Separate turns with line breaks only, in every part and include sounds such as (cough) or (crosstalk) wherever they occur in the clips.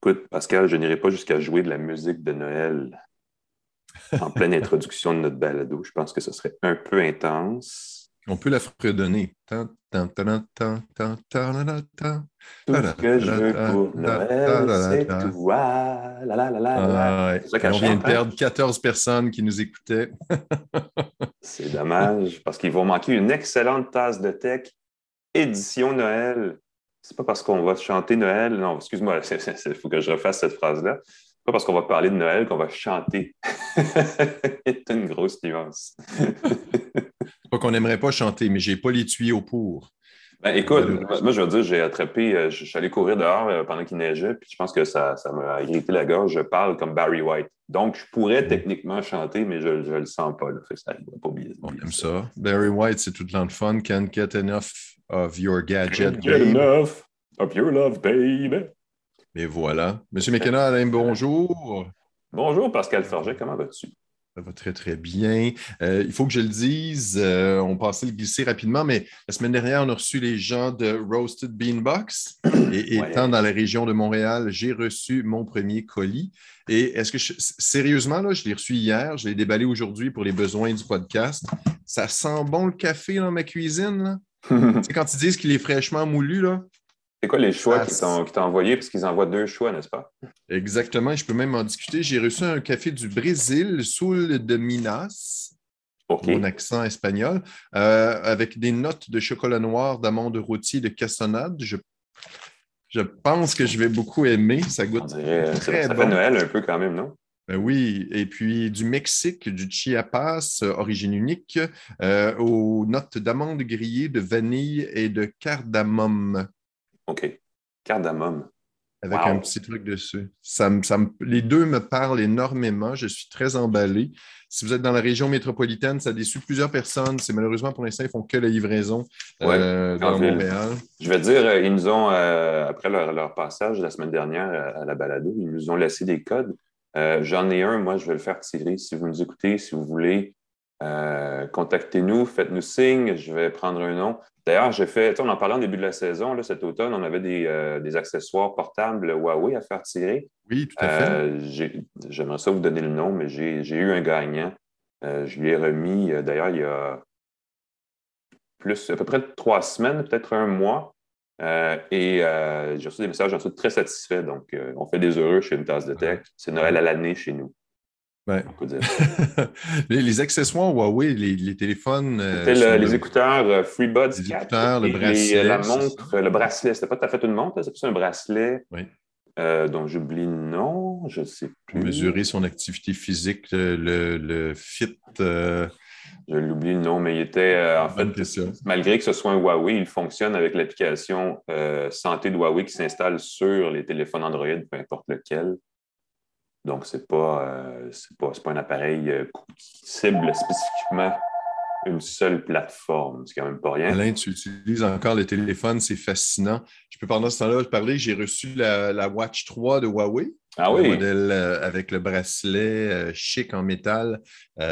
Écoute, Pascal, je n'irai pas jusqu'à jouer de la musique de Noël en pleine (laughs) introduction de notre balado. Je pense que ce serait un peu intense.
On peut la fredonner. Tout
ce que je veux pour Noël, c'est toi.
On vient de perdre 14 personnes qui nous écoutaient. (laughs)
c'est dommage, parce qu'ils vont manquer une excellente tasse de tech édition Noël. C'est pas parce qu'on va chanter Noël. Non, excuse-moi, (laughs) il faut que je refasse cette phrase-là. C'est pas parce qu'on va parler de Noël qu'on va chanter. (laughs) c'est une grosse nuance. (laughs)
pas qu'on n'aimerait pas chanter, mais j'ai pas les tuyaux pour.
Ben, écoute, moi, je veux dire, j'ai attrapé, euh, je suis allé courir dehors euh, pendant qu'il neigeait, puis je pense que ça, ça m'a irrité la gorge. Je parle comme Barry White. Donc, je pourrais techniquement chanter, mais je ne le sens pas. Là. Fait ça pas
On aime ça. Barry White, c'est tout le temps de fun. Can't get enough of your gadget.
Enough of your love, baby.
Et voilà. Monsieur McKenna, Alain, bonjour.
Bonjour, Pascal Forget, comment vas-tu?
Ça va très, très bien. Euh, il faut que je le dise, euh, on passait le glisser rapidement, mais la semaine dernière, on a reçu les gens de Roasted Beanbox. (coughs) Et étant dans la région de Montréal, j'ai reçu mon premier colis. Et est-ce que, sérieusement, là, je l'ai reçu hier, je l'ai déballé aujourd'hui pour les besoins du podcast. Ça sent bon le café dans ma cuisine. (laughs) C'est quand ils disent qu'il est fraîchement moulu, là,
c'est quoi les choix qu'ils t'ont envoyés? Parce qu'ils envoient deux choix, n'est-ce pas?
Exactement. Je peux même en discuter. J'ai reçu un café du Brésil, Sul de Minas. Mon accent espagnol, euh, avec des notes de chocolat noir, d'amande rôtie de cassonade. Je, je pense que je vais beaucoup aimer. Ça goûte
très ça, ça fait Noël un peu quand même, non?
Ben oui, et puis du Mexique, du Chiapas, euh, origine unique, euh, aux notes d'amande grillée, de vanille et de cardamome.
OK. Cardamome.
Avec un petit truc dessus. Ça les deux me parlent énormément. Je suis très emballé. Si vous êtes dans la région métropolitaine, ça déçu plusieurs personnes. C'est malheureusement pour l'instant, ils font que la livraison euh, dans Montréal.
Je veux dire, ils nous ont, euh, après leur, passage la semaine dernière à, la balado, ils nous ont laissé des codes. J'en ai un, moi, je vais le faire tirer. Si vous nous écoutez, si vous voulez, contactez-nous, faites-nous signe, je vais prendre un nom. D'ailleurs, j'ai fait, on en parlait au début de la saison, là, cet automne, on avait des, euh, accessoires portables Huawei à faire tirer.
Oui, tout à fait. Euh,
j'aimerais ça vous donner le nom, mais j'ai eu un gagnant. Euh, je lui ai remis, d'ailleurs, il y a plus, à peu près trois semaines, peut-être un mois. Et j'ai reçu des messages, j'en suis très satisfait. Donc, on fait des heureux chez une tasse de tech. C'est Noël à l'année chez nous. (laughs)
les, accessoires Huawei, les, téléphones.
Euh, les écouteurs euh, FreeBuds les écouteurs, le bracelet. la montre, le bracelet. C'était pas tout à fait une montre, c'est plus un bracelet. Oui. Euh, dont j'oublie le nom, je ne sais plus.
Mesurer son activité physique, le, FIT. Je
l'oublie le nom, mais il était, en fait, malgré que ce soit un Huawei, il fonctionne avec l'application santé de Huawei qui s'installe sur les téléphones Android, peu importe lequel. Donc, ce n'est pas, euh, pas, pas, un appareil euh, qui cible spécifiquement une seule plateforme. C'est quand même pas rien.
Alain, tu utilises encore le téléphone, c'est fascinant. Je peux pendant ce temps-là parler, j'ai reçu la, Watch 3 de Huawei.
Ah oui.
modèle euh, avec le bracelet chic en métal,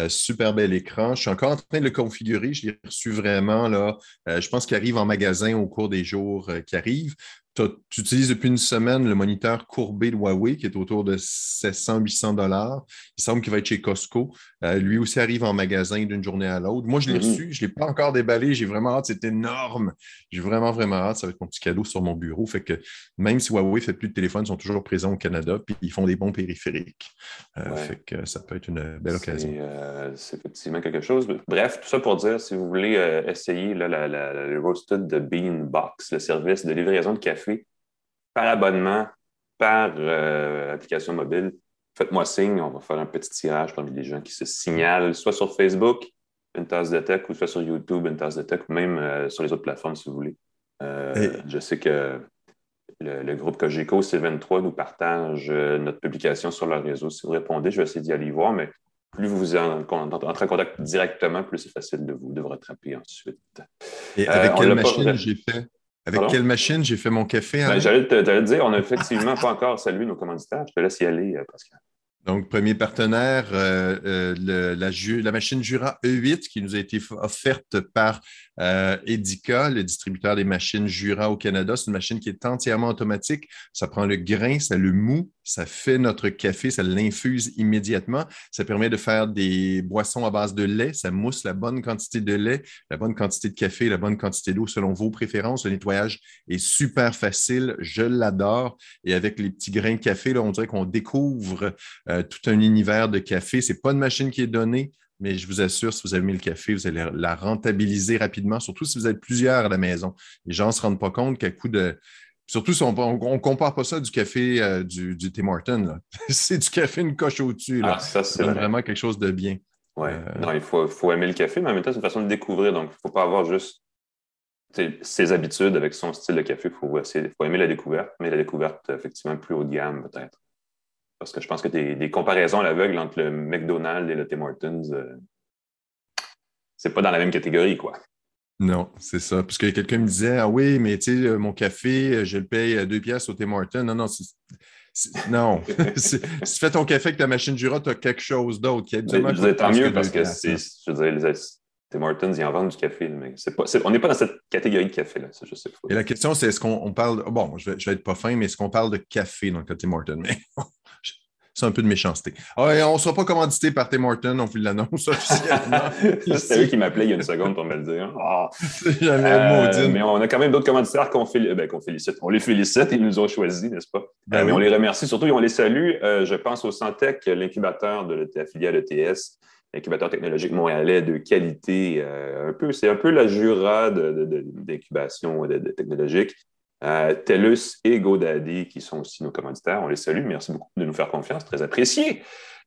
super bel écran. Je suis encore en train de le configurer. Je l'ai reçu vraiment là. je pense qu'il arrive en magasin au cours des jours qui arrivent tu utilises depuis une semaine le moniteur courbé de Huawei qui est autour de 700-800 dollars. Il semble qu'il va être chez Costco. Euh, lui aussi arrive en magasin d'une journée à l'autre. Moi, je l'ai mm-hmm. reçu. Je ne l'ai pas encore déballé. J'ai vraiment hâte. C'est énorme. J'ai vraiment, vraiment hâte. Ça va être mon petit cadeau sur mon bureau. Fait que même si Huawei ne fait plus de téléphone, ils sont toujours présents au Canada puis ils font des bons périphériques. Euh, fait que ça peut être une belle occasion.
Euh, c'est effectivement quelque chose. Bref, tout ça pour dire, si vous voulez essayer la, le Roasted de Beanbox, le service de livraison de café par abonnement, par euh, application mobile, faites-moi signe. On va faire un petit tirage parmi les gens qui se signalent, soit sur Facebook, une tasse de tech, ou soit sur YouTube, une tasse de tech, ou même euh, sur les autres plateformes si vous voulez. Euh, je sais que le, groupe Cogeco C23 nous partage notre publication sur leur réseau. Si vous répondez, je vais essayer d'y aller voir, mais plus vous entrez en contact directement, plus c'est facile de vous, de vous rattraper ensuite.
Et avec quelle machine j'ai fait? Avec quelle machine j'ai fait mon café?
Ben, J'allais te, dire, on n'a effectivement pas encore salué nos commanditaires. Je te laisse y aller, euh, Pascal.
Donc, premier partenaire, euh, euh, la, machine Jura E8 qui nous a été offerte par Euh, Edica, le distributeur des machines Jura au Canada, c'est une machine qui est entièrement automatique. Ça prend le grain, ça le mou, ça fait notre café, ça l'infuse immédiatement. Ça permet de faire des boissons à base de lait, ça mousse la bonne quantité de lait, la bonne quantité de café, la bonne quantité d'eau selon vos préférences. Le nettoyage est super facile, je l'adore. Et avec les petits grains de café, là, on dirait qu'on découvre euh, tout un univers de café. Ce n'est pas une machine qui est donnée, mais je vous assure, si vous avez mis le café, vous allez la rentabiliser rapidement, surtout si vous êtes plusieurs à la maison. Les gens ne se rendent pas compte qu'à coup de. Surtout si on ne compare pas ça du café euh, du, Tim Horton. (laughs) c'est du café une coche au-dessus. Ah, ça, c'est vraiment quelque chose de bien.
Oui, euh, il faut, aimer le café, mais en même temps, c'est une façon de découvrir. Donc, il ne faut pas avoir juste ses habitudes avec son style de café. Il faut, faut aimer la découverte, mais la découverte, effectivement, plus haut de gamme, peut-être. Parce que je pense que des, comparaisons à l'aveugle entre le McDonald's et le Tim Hortons, euh, c'est pas dans la même catégorie, quoi.
Non, c'est ça. Parce que quelqu'un me disait Ah oui, mais tu sais, mon café, je le paye deux pièces au Tim Hortons. Non, non, non. (laughs) si tu fais ton café avec ta machine Jura, tu as quelque chose d'autre qui est
Tant mieux parce que, c'est, je veux dire, Tim Hortons, ils en vendent du café, mais pas, on n'est pas dans cette catégorie de café. Là, ça, je sais
Et la question, c'est est-ce qu'on parle. Bon, je vais, je vais être pas fin, mais est-ce qu'on parle de café dans le cas Tim Hortons? Mais (laughs) c'est un peu de méchanceté. on ne sera pas commandité par Tim Hortons, on vous l'annonce (laughs) officiellement.
c'est lui qui m'appelait il y a une seconde pour me le dire. Oh. euh, mais on a quand même d'autres commanditaires qu'on ben, félicite. On les félicite, ils nous ont choisis, n'est-ce pas? Ben euh, mais on les remercie surtout et on les salue. Euh, je pense au Santec, l'incubateur de la filiale ETS incubateur technologique montréalais de qualité. Euh, un peu, c'est un peu la Jura d'incubation de, technologique. Euh, TELUS et GoDaddy, qui sont aussi nos commanditaires, on les salue. Merci beaucoup de nous faire confiance, très apprécié.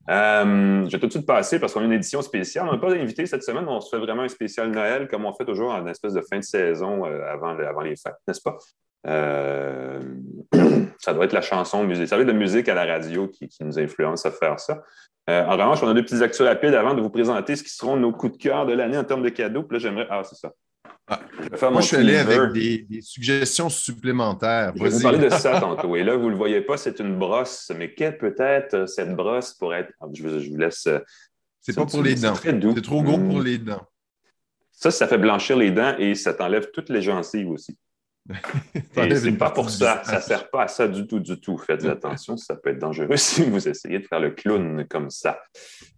Euh, je vais tout de suite passer parce qu'on a une édition spéciale. On n'a pas d'invité cette semaine, on se fait vraiment un spécial Noël comme on fait toujours en espèce de fin de saison avant, avant les fêtes, n'est-ce pas? (clears throat) ça doit être la chanson musique. Ça doit être la musique à la radio qui, nous influence à faire ça. Euh, en revanche, on a deux petites actions rapides avant de vous présenter ce qui seront nos coups de cœur de l'année en termes de cadeaux. Puis là, j'aimerais. Ah, c'est ça.
Ah. Moi, je suis allé avec des, suggestions supplémentaires.
Je vais vous parler de ça (laughs) tantôt. Et là, vous ne le voyez pas, c'est une brosse. Mais quelle peut être euh, cette brosse pour être? Ah, je, vous, laisse. Euh,
c'est pas pour les dents. C'est trop gros pour hmm. les dents.
Ça, ça fait blanchir les dents et ça t'enlève toutes les gencives aussi. (laughs) c'est pas pour ça. Ça ne sert pas à ça du tout, du tout. Faites (laughs) attention, ça peut être dangereux si vous essayez de faire le clown comme ça.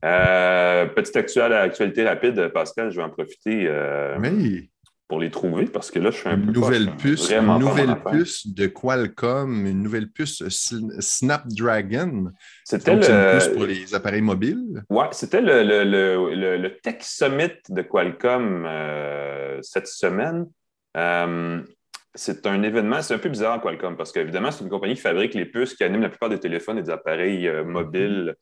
Euh, petite actualité rapide, Pascal, je vais en profiter euh, pour les trouver parce que là, je suis un peu.
Nouvelle puce, une nouvelle puce de Qualcomm, une nouvelle puce Snapdragon. C'était le... une puce pour les appareils mobiles.
Oui, c'était le, le, le, Tech Summit de Qualcomm euh, cette semaine c'est un événement, c'est un peu bizarre Qualcomm, parce qu'évidemment, c'est une compagnie qui fabrique les puces qui animent la plupart des téléphones et des appareils euh, mobiles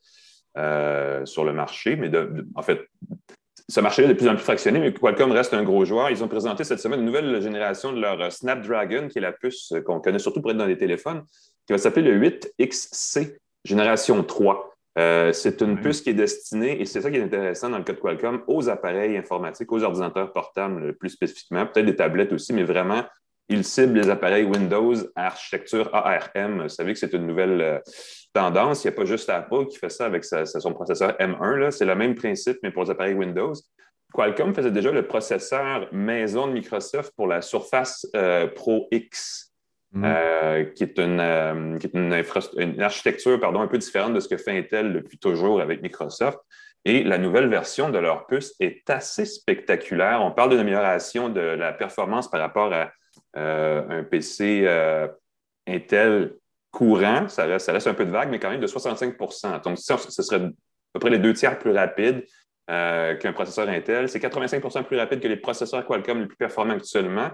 euh, sur le marché. Mais en fait, ce marché est de plus en plus fractionné, mais Qualcomm reste un gros joueur. Ils ont présenté cette semaine une nouvelle génération de leur Snapdragon, qui est la puce qu'on connaît surtout pour être dans les téléphones, qui va s'appeler le 8XC génération 3. Euh, c'est une puce qui est destinée, et c'est ça qui est intéressant dans le cas de Qualcomm, aux appareils informatiques, aux ordinateurs portables plus spécifiquement, peut-être des tablettes aussi, mais vraiment il cible les appareils Windows architecture ARM. Vous savez que c'est une nouvelle euh, tendance. Il n'y a pas juste Apple qui fait ça avec son processeur M1. C'est le même principe, mais pour les appareils Windows. Qualcomm faisait déjà le processeur maison de Microsoft pour la Surface euh, Pro X, mm. euh, qui est, une, une, architecture pardon, un peu différente de ce que fait Intel depuis toujours avec Microsoft. Et la nouvelle version de leur puce est assez spectaculaire. On parle d'une amélioration de la performance par rapport à euh, un PC euh, Intel courant, ça reste, ça un peu de vague, mais quand même de 65% Donc, ce serait à peu près les deux tiers plus rapide euh, qu'un processeur Intel. C'est 85% plus rapide que les processeurs Qualcomm les plus performants actuellement,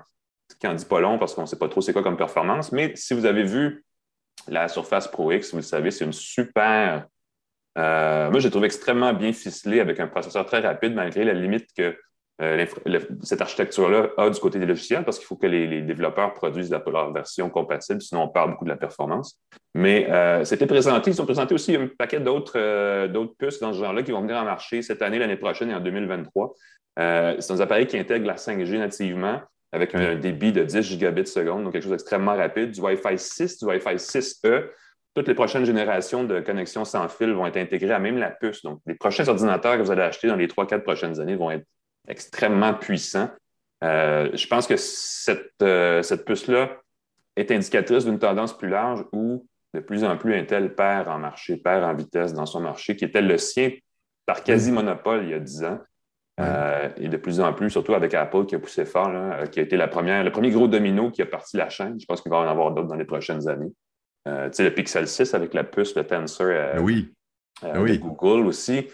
ce qui n'en dit pas long parce qu'on ne sait pas trop c'est quoi comme performance. Mais si vous avez vu la Surface Pro X, vous le savez, c'est une super. moi, j'ai trouvé extrêmement bien ficelé avec un processeur très rapide, malgré la limite que euh, cette architecture-là a du côté des logiciels parce qu'il faut que les, développeurs produisent la, leur version compatible, sinon on parle beaucoup de la performance. Mais euh, c'était présenté, ils ont présenté aussi un paquet euh, d'autres puces dans ce genre-là qui vont venir en marché cette année, l'année prochaine et en 2023. c'est un appareil qui intègre la 5G nativement avec un débit de 10 gigabits seconde, donc quelque chose d'extrêmement rapide, du Wi-Fi 6, du Wi-Fi 6E. Toutes les prochaines générations de connexions sans fil vont être intégrées à même la puce. Donc, les prochains ordinateurs que vous allez acheter dans les 3-4 prochaines années vont être extrêmement puissant. je pense que cette, cette puce-là est indicatrice d'une tendance plus large où de plus en plus Intel perd en marché, perd en vitesse dans son marché, qui était le sien par quasi-monopole il y a 10 ans. Euh, et de plus en plus, surtout avec Apple qui a poussé fort, euh, qui a été la première, le premier gros domino qui a parti la chaîne. Je pense qu'il va en avoir d'autres dans les prochaines années. Euh, tu sais, le Pixel 6 avec la puce, le Tensor
ben oui.
Ben oui. Google aussi.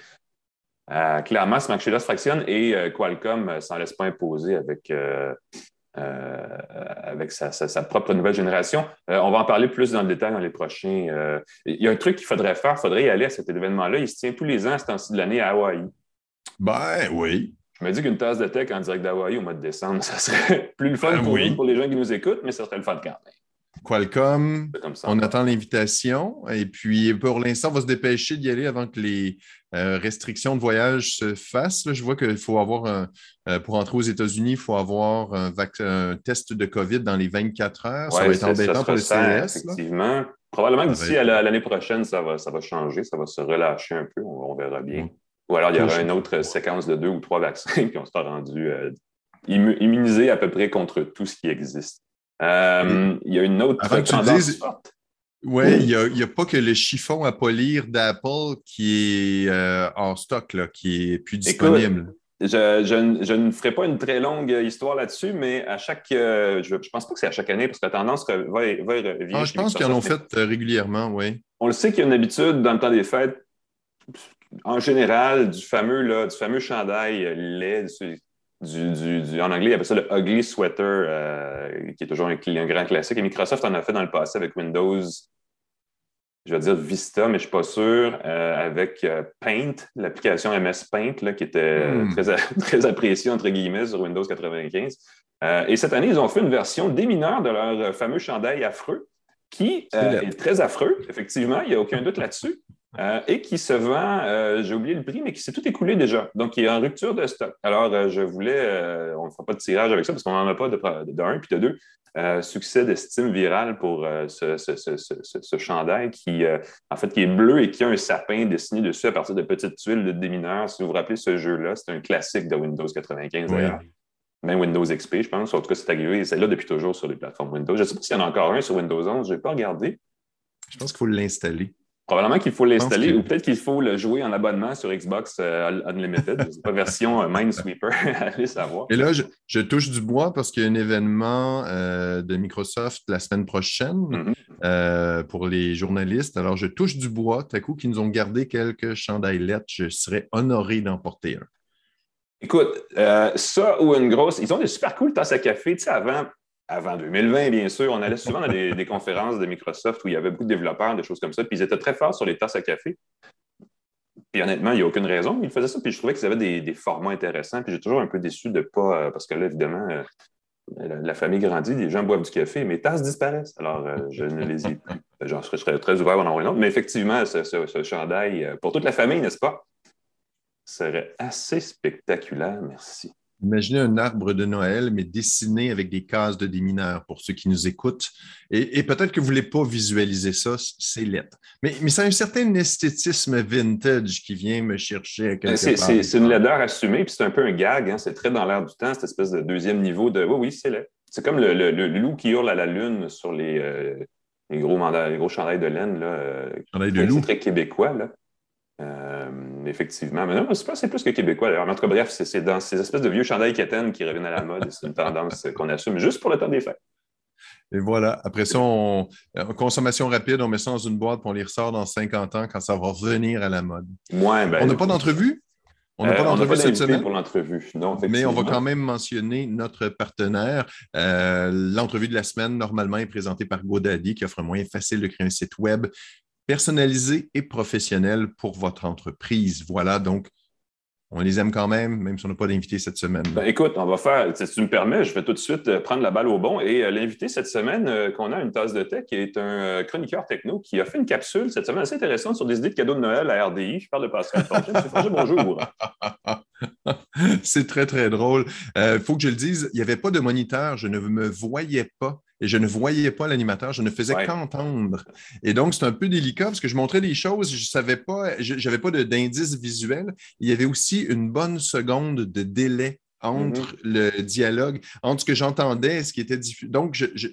Clairement, ce marché-là se fractionne et Qualcomm s'en laisse pas imposer avec, avec sa, propre nouvelle génération. on va en parler plus dans le détail dans les prochains. il y a un truc qu'il faudrait faire, il faudrait y aller à cet événement-là. Il se tient tous les ans à ce temps-ci de l'année à Hawaï.
Ben oui.
Je me dis qu'une tasse de tech en direct d'Hawaï au mois de décembre, (laughs) ça serait plus le fun ben pour, pour les gens qui nous écoutent, mais ça serait le fun quand même.
Qualcomm, on attend l'invitation. Et puis, pour l'instant, on va se dépêcher d'y aller avant que les euh, restrictions de voyage se fassent. je vois qu'il faut avoir, un, euh, pour entrer aux États-Unis, il faut avoir un, test de COVID dans les 24 heures. ça va être embêtant pour le CES.
Effectivement. Probablement que d'ici à l'année prochaine, ça va, ça va changer, ça va se relâcher un peu. On, verra bien. Ou alors, il y aura une autre séquence de deux ou trois vaccins, (laughs) puis on sera rendu euh, immunisé à peu près contre tout ce qui existe. Euh, il y a une autre tendance forte.
Oui, il n'y a, pas que le chiffon à polir d'Apple qui est euh, en stock, là, qui est plus disponible.
je, ne ferai pas une très longue histoire là-dessus, mais à chaque. je ne pense pas que c'est à chaque année, parce que la tendance va, va,
ah, Je pense qu'ils en ont fait régulièrement, oui.
On le sait qu'il y a une habitude dans le temps des fêtes en général, du fameux, là, du fameux chandail lait, du, en anglais, il appelle ça le ugly sweater, euh, qui est toujours un, grand classique. Et Microsoft en a fait dans le passé avec Windows, je vais dire Vista, mais je ne suis pas sûr, euh, avec euh, Paint, l'application MS Paint, là, qui était hmm. très, (laughs) très appréciée, entre guillemets, sur Windows 95. et cette année, ils ont fait une version démineur de leur fameux chandail affreux, qui est très affreux, effectivement, il n'y a aucun doute là-dessus. Euh, et qui se vend, euh, j'ai oublié le prix, mais qui s'est tout écoulé déjà. Donc, il est en rupture de stock. Alors, euh, je voulais, on ne fera pas de tirage avec ça parce qu'on n'en a pas de, de, puis de deux. succès d'estime virale pour ce, ce, chandail qui, en fait, qui est bleu et qui a un sapin dessiné dessus à partir de petites tuiles de démineurs. Si vous vous rappelez ce jeu-là, c'est un classique de Windows 95 d'ailleurs. Même Windows XP, je pense. En tout cas, c'est arrivé. C'est là depuis toujours sur les plateformes Windows. Je ne sais pas s'il y en a encore un sur Windows 11. Je n'ai pas regardé.
Je pense qu'il faut l'installer.
Probablement qu'il faut l'installer ou peut-être qu'il faut le jouer en abonnement sur Xbox euh, Unlimited. C'est pas version euh, Minesweeper, (laughs) allez savoir.
Et là, je, touche du bois parce qu'il y a un événement euh, de Microsoft la semaine prochaine mm-hmm. pour les journalistes. Alors, je touche du bois, tout à coup, qui nous ont gardé quelques lettres. Je serais honoré d'en porter un.
Écoute, ça ou une grosse. Ils ont des super cool tasses à café. Tu sais, avant, avant 2020, bien sûr. On allait souvent dans des, conférences de Microsoft où il y avait beaucoup de développeurs, des choses comme ça, puis ils étaient très forts sur les tasses à café. Puis honnêtement, il n'y a aucune raison. Ils faisaient ça, puis je trouvais qu'ils avaient des, formats intéressants. Puis j'ai toujours un peu déçu de ne pas, euh, parce que là, évidemment, euh, la, famille grandit, les gens boivent du café, mes tasses disparaissent. Alors, euh, je ne les ai plus. J'en serais, très ouvert à en une autre. Mais effectivement, ce, ce chandail, pour toute la famille, n'est-ce pas, serait assez spectaculaire. Merci.
Imaginez un arbre de Noël, mais dessiné avec des cases de démineurs pour ceux qui nous écoutent. Et, peut-être que vous ne voulez pas visualiser ça, c'est lettre. Mais, mais c'est un certain esthétisme vintage qui vient me chercher
à C'est une laideur assumée, puis c'est un peu un gag. Hein. C'est très dans l'air du temps, cette espèce de deuxième niveau de oui, oui, c'est laid. C'est comme le, loup qui hurle à la lune sur les, euh, les gros, les gros chandails de laine. Là, euh,
de loup.
C'est très québécois. Là. Euh, effectivement. Mais non, c'est plus que québécois d'ailleurs. En tout cas, bref, c'est dans ces espèces de vieux chandails quétaines qui reviennent à la mode. C'est une tendance qu'on assume juste pour le temps des fêtes.
Et voilà. Après ça, on, consommation rapide, on met ça dans une boîte puis on les ressort dans 50 ans quand ça va revenir à la mode.
Ben,
on n'a pas d'entrevue?
On n'a pas euh, d'entrevue cette semaine? pour l'entrevue.
Mais on va quand même mentionner notre partenaire. Euh, l'entrevue de la semaine, normalement, est présentée par GoDaddy, qui offre un moyen facile de créer un site web personnalisé et professionnel pour votre entreprise. Voilà, donc on les aime quand même, même si on n'a pas d'invité cette semaine.
Ben, écoute, on va faire, si tu me permets, je vais tout de suite euh, prendre la balle au bon. Et euh, l'invité cette semaine euh, qu'on a une tasse de tech, qui est un chroniqueur techno qui a fait une capsule cette semaine assez intéressante sur des idées de cadeaux de Noël à RDI. Je parle de Pascal Fortune. bonjour. (laughs)
C'est très, très drôle. Il faut que je le dise, il n'y avait pas de moniteur. Je ne me voyais pas et je ne voyais pas l'animateur, je ne faisais qu'entendre. Et donc, c'est un peu délicat parce que je montrais des choses, je ne savais pas, je n'avais pas d'indice visuel. Il y avait aussi une bonne seconde de délai entre mm-hmm. le dialogue, entre ce que j'entendais et ce qui était diffusé. Donc, je,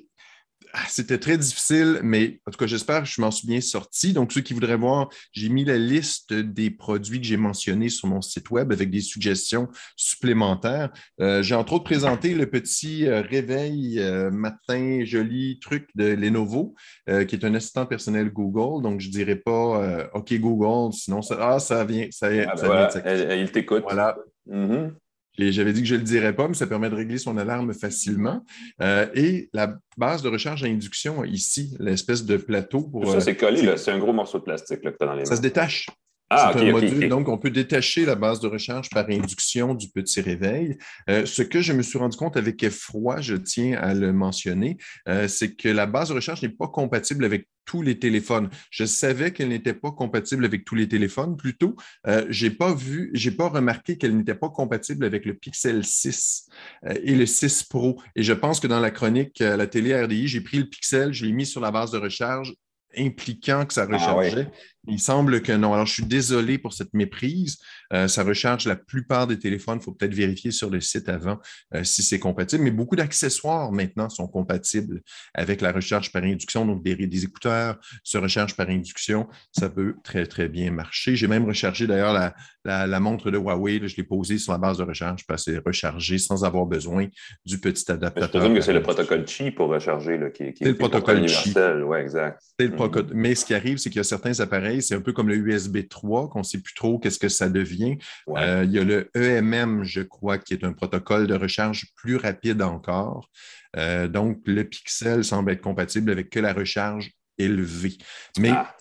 c'était très difficile, mais en tout cas, j'espère que je m'en suis bien sorti. Donc, ceux qui voudraient voir, j'ai mis la liste des produits que j'ai mentionnés sur mon site web avec des suggestions supplémentaires. Euh, j'ai entre autres présenté le petit euh, réveil euh, matin joli truc de Lenovo, qui est un assistant personnel Google. Donc, je ne dirais pas OK Google, sinon ça, ah, ça vient. Ça,
ah, ben il t'écoute.
Voilà. Mm-hmm. Et j'avais dit que je ne le dirais pas, mais ça permet de régler son alarme facilement. Euh, et la base de recharge à induction ici, l'espèce de plateau pour.
Ça, c'est collé, euh, c'est un gros morceau de plastique que tu as dans les mains.
Ça se détache. Ah, un module, donc on peut détacher la base de recharge par induction du petit réveil. Euh, ce que je me suis rendu compte avec effroi, je tiens à le mentionner, euh, c'est que la base de recharge n'est pas compatible avec tous les téléphones. Je savais qu'elle n'était pas compatible avec tous les téléphones. Plutôt, euh, j'ai pas vu, j'ai pas remarqué qu'elle n'était pas compatible avec le Pixel 6 euh, et le 6 Pro. Et je pense que dans la chronique à la télé RDI, j'ai pris le Pixel, je l'ai mis sur la base de recharge impliquant que ça ah rechargeait. Il semble que non. Alors, je suis désolé pour cette méprise. Euh, ça recharge la plupart des téléphones. Il faut peut-être vérifier sur le site avant euh, si c'est compatible. Mais beaucoup d'accessoires maintenant sont compatibles avec la recharge par induction. Donc, des, écouteurs se rechargent par induction. Ça peut très, très bien marcher. J'ai même rechargé d'ailleurs la, montre de Huawei. je l'ai posée sur la base de recharge parce que c'est rechargé sans avoir besoin du petit adaptateur. Je
présume que c'est le protocole Qi pour recharger qui, qui,
est le protocole Qi.
Oui, exact.
Mm-hmm. Mais ce qui arrive, c'est qu'il y a certains appareils c'est un peu comme le USB 3, qu'on ne sait plus trop qu'est-ce que ça devient. Euh, il y a le EMM, je crois, qui est un protocole de recharge plus rapide encore. Euh, donc, le Pixel semble être compatible avec que la recharge élevée. Mais ah.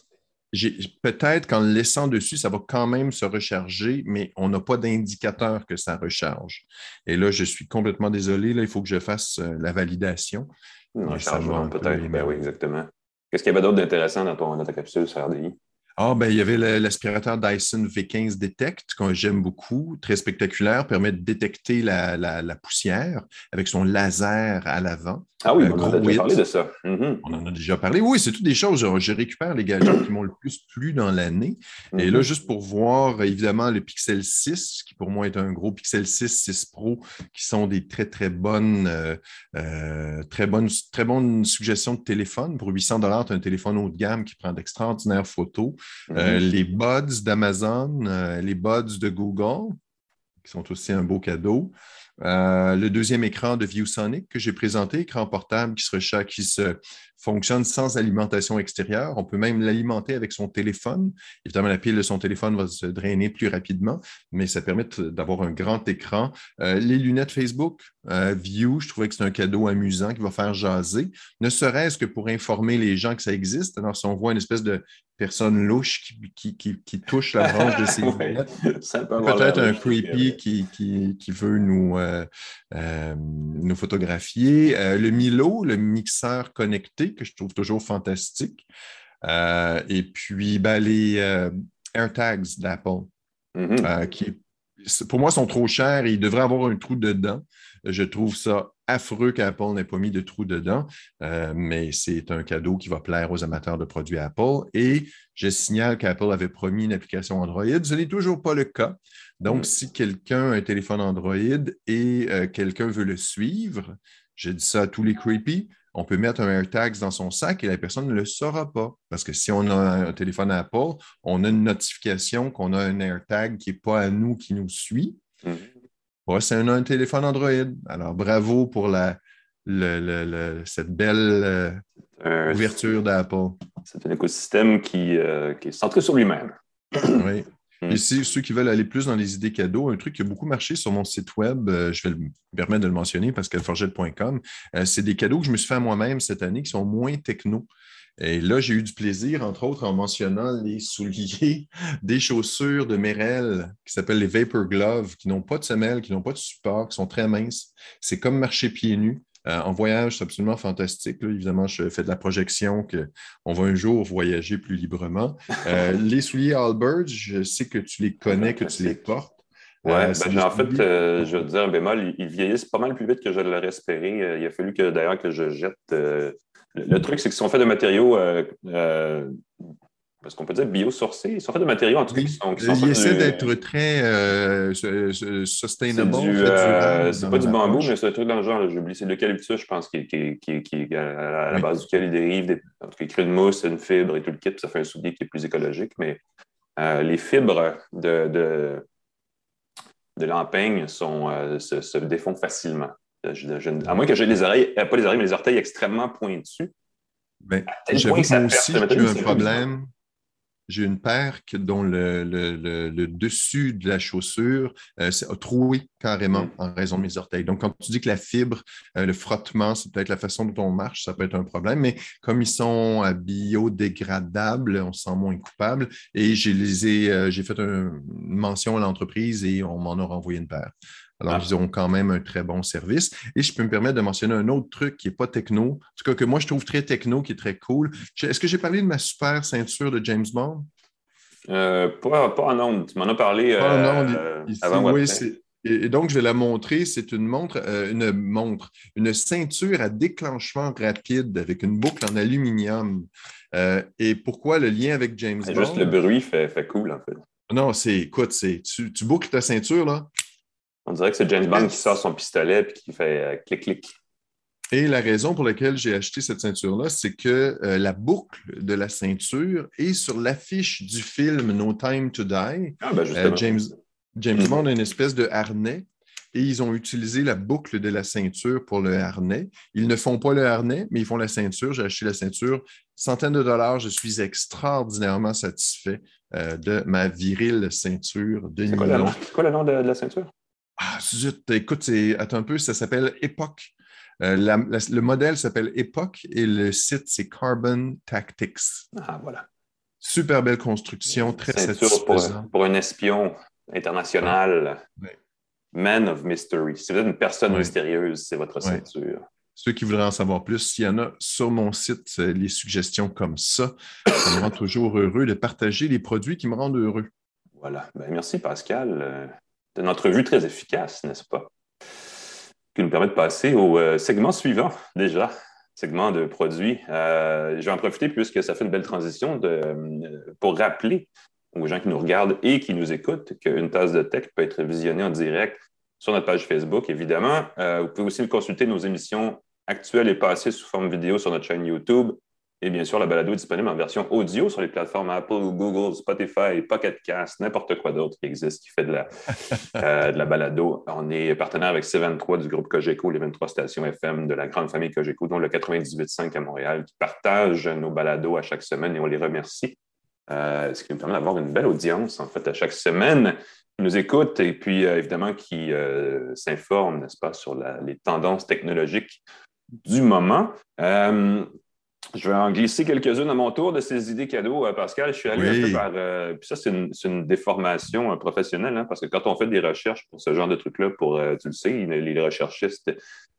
peut-être qu'en le laissant dessus, ça va quand même se recharger, mais on n'a pas d'indicateur que ça recharge. Et là, je suis complètement désolé. Là, il faut que je fasse euh, la validation.
peut-être. Ben oui, exactement. Qu'est-ce qu'il y avait d'autre d'intéressant dans, dans ta capsule sur RDI?
Ah, ben, il y avait l'aspirateur Dyson V15 Detect, que j'aime beaucoup, très spectaculaire, permet de détecter la, poussière avec son laser à l'avant.
Ah oui, on en a déjà parlé de ça. Mm-hmm.
On en a déjà parlé. Oui, c'est toutes des choses. Je, récupère les gadgets qui m'ont le plus plu dans l'année. Et là, mm-hmm. juste pour voir, évidemment, le Pixel 6, qui pour moi est un gros Pixel 6, 6 Pro, qui sont des très, très bonnes, euh, euh, très bonnes, très bonnes suggestions de téléphone. Pour 800 tu as un téléphone haut de gamme qui prend d'extraordinaires photos. Euh, mhm. les buds d'Amazon, euh, les buds de Google, qui sont aussi un beau cadeau. Euh, le deuxième écran de ViewSonic que j'ai présenté, écran portable qui se, qui se fonctionne sans alimentation extérieure. On peut même l'alimenter avec son téléphone. Évidemment, la pile de son téléphone va se drainer plus rapidement, mais ça permet d'avoir un grand écran. Euh, les lunettes Facebook, euh, View, je trouvais que c'est un cadeau amusant qui va faire jaser, ne serait-ce que pour informer les gens que ça existe. Alors, si on voit une espèce de personne louche qui, qui, touche la branche de ses (laughs) lunettes, peut-être un creepy qui, veut nous, euh, nous photographier. le Milo, le mixeur connecté, que je trouve toujours fantastique. Euh, et puis, ben, les euh, AirTags d'Apple, mm-hmm. euh, qui, pour moi, sont trop chers et ils devraient avoir un trou dedans. Je trouve ça affreux qu'Apple n'ait pas mis de trou dedans, mais c'est un cadeau qui va plaire aux amateurs de produits Apple. Et je signale qu'Apple avait promis une application Android. Ce n'est toujours pas le cas. Donc, mm. si quelqu'un a un téléphone Android et quelqu'un veut le suivre, j'ai dit ça à tous les creepy, on peut mettre un AirTag dans son sac et la personne ne le saura pas. Parce que si on a un téléphone Apple, on a une notification qu'on a un AirTag qui n'est pas à nous, qui nous suit. Mm-hmm. c'est un, téléphone Android. Alors, bravo pour la, cette belle euh, ouverture d'Apple.
C'est un écosystème qui, euh, qui est centré sur lui-même.
oui. Et si ceux qui veulent aller plus dans les idées cadeaux, un truc qui a beaucoup marché sur mon site web, euh, je vais me permettre de le mentionner parce que forgette.com, euh, c'est des cadeaux que je me suis fait à moi-même cette année qui sont moins techno. Et là, j'ai eu du plaisir, entre autres, en mentionnant les souliers (laughs) des chaussures de Merrell qui s'appellent les Vapor Gloves, qui n'ont pas de semelle, qui n'ont pas de support, qui sont très minces. C'est comme marcher pieds nus. Euh, en voyage, c'est absolument fantastique. évidemment, je fais de la projection qu'on va un jour voyager plus librement. Euh, (laughs) les souliers Albert, je sais que tu les connais, que tu les portes.
Oui, euh, ben, en fait, je veux dire un bémol, ils vieillissent pas mal plus vite que je l'aurais espéré. il a fallu que d'ailleurs que je jette. le truc, c'est qu'ils sont faits de matériaux parce qu'on peut dire biosourcés. Ils sont faits de matériaux en tout cas qui sont. Qui sont
Ils essaient d'être très euh, sustainable.
C'est pas du bambou, mais c'est un truc dans le genre. J'oublie, c'est l'eucalyptus, je pense, qui, qui, qui, qui à la base duquel il dérive. Des, en tout cas, il crée une mousse, une fibre et tout le kit, puis ça fait un soulier qui est plus écologique. Mais euh, les fibres de, de, de l'empeigne sont, euh, se, se, défont facilement. à moins que j'ai les oreilles, pas les oreilles, mais les orteils extrêmement pointus.
Ben, J'avoue que moi aussi, j'ai eu un problème j'ai une paire dont le, le, dessus de la chaussure euh, a troué carrément mm. en raison de mes orteils. Donc, quand tu dis que la fibre, euh, le frottement, c'est peut-être la façon dont on marche, ça peut être un problème, mais comme ils sont euh, biodégradables, on se sent moins coupable. Et j'ai fait une mention à l'entreprise et on m'en a renvoyé une paire. Alors, ah. ils ont quand même un très bon service. Et je peux me permettre de mentionner un autre truc qui n'est pas techno, en tout cas que moi je trouve très techno, qui est très cool. Est-ce que j'ai parlé de ma super ceinture de James Bond?
Euh, pas, en ondes. Tu m'en as parlé
euh, avant. Oui, et donc, je vais la montrer. C'est une montre, euh, une montre, une ceinture à déclenchement rapide avec une boucle en aluminium. et pourquoi le lien avec James Bond?
Juste le bruit fait, fait cool, en fait.
Non, c'est, écoute, c'est, tu, tu boucles ta ceinture, là,
on dirait que c'est James Bond qui sort son pistolet et qui fait clic-clic. Euh,
et la raison pour laquelle j'ai acheté cette ceinture-là, c'est que euh, la boucle de la ceinture est sur l'affiche du film No Time to Die.
Ah, ben euh,
James, James Bond a une espèce de harnais et ils ont utilisé la boucle de la ceinture pour le harnais. Ils ne font pas le harnais, mais ils font la ceinture. J'ai acheté la ceinture, centaines de dollars. Je suis extraordinairement satisfait de ma virile ceinture de
C'est quoi, quoi, le nom de la ceinture?
Ah, zut, écoute, attends un peu, ça s'appelle Epoch. Euh, le modèle s'appelle Epoch et le site, c'est Carbon Tactics.
Ah, voilà.
Super belle construction, très satisfaisant.
Pour, pour, un espion international, man of mystery. Si vous êtes une personne mystérieuse, c'est votre ceinture.
Ceux qui voudraient en savoir plus, s'il y en a sur mon site, euh, les suggestions comme ça, ça me rend toujours heureux de partager les produits qui me rendent heureux.
Voilà. Ben, merci, Pascal. Une entrevue très efficace, n'est-ce pas? Qui nous permet de passer au euh, segment suivant, déjà, segment de produits. Euh, je vais en profiter puisque ça fait une belle transition euh, pour rappeler aux gens qui nous regardent et qui nous écoutent qu'une tasse de tech peut être visionnée en direct sur notre page Facebook, évidemment. vous pouvez aussi consulter nos émissions actuelles et passées sous forme vidéo sur notre chaîne YouTube, et bien sûr, la balado est disponible en version audio sur les plateformes Apple, Google, Spotify, Pocket Cast, n'importe quoi d'autre qui existe qui fait de la, (laughs) euh, de la balado. On est partenaire avec C23 du groupe Cogeco, les 23 stations FM de la grande famille Cogeco, dont le 98.5 à Montréal, qui partagent nos balados à chaque semaine et on les remercie. Euh, ce qui nous permet d'avoir une belle audience, en fait, à chaque semaine qui nous écoute et puis euh, évidemment qui s'informe, n'est-ce pas, sur la, les tendances technologiques du moment. Je vais en glisser quelques-unes à mon tour de ces idées cadeaux, euh, Pascal. Je suis allé un peu par. Euh, puis ça, c'est une, déformation euh, professionnelle, hein, parce que quand on fait des recherches pour ce genre de trucs-là, pour, tu le sais, les recherchistes,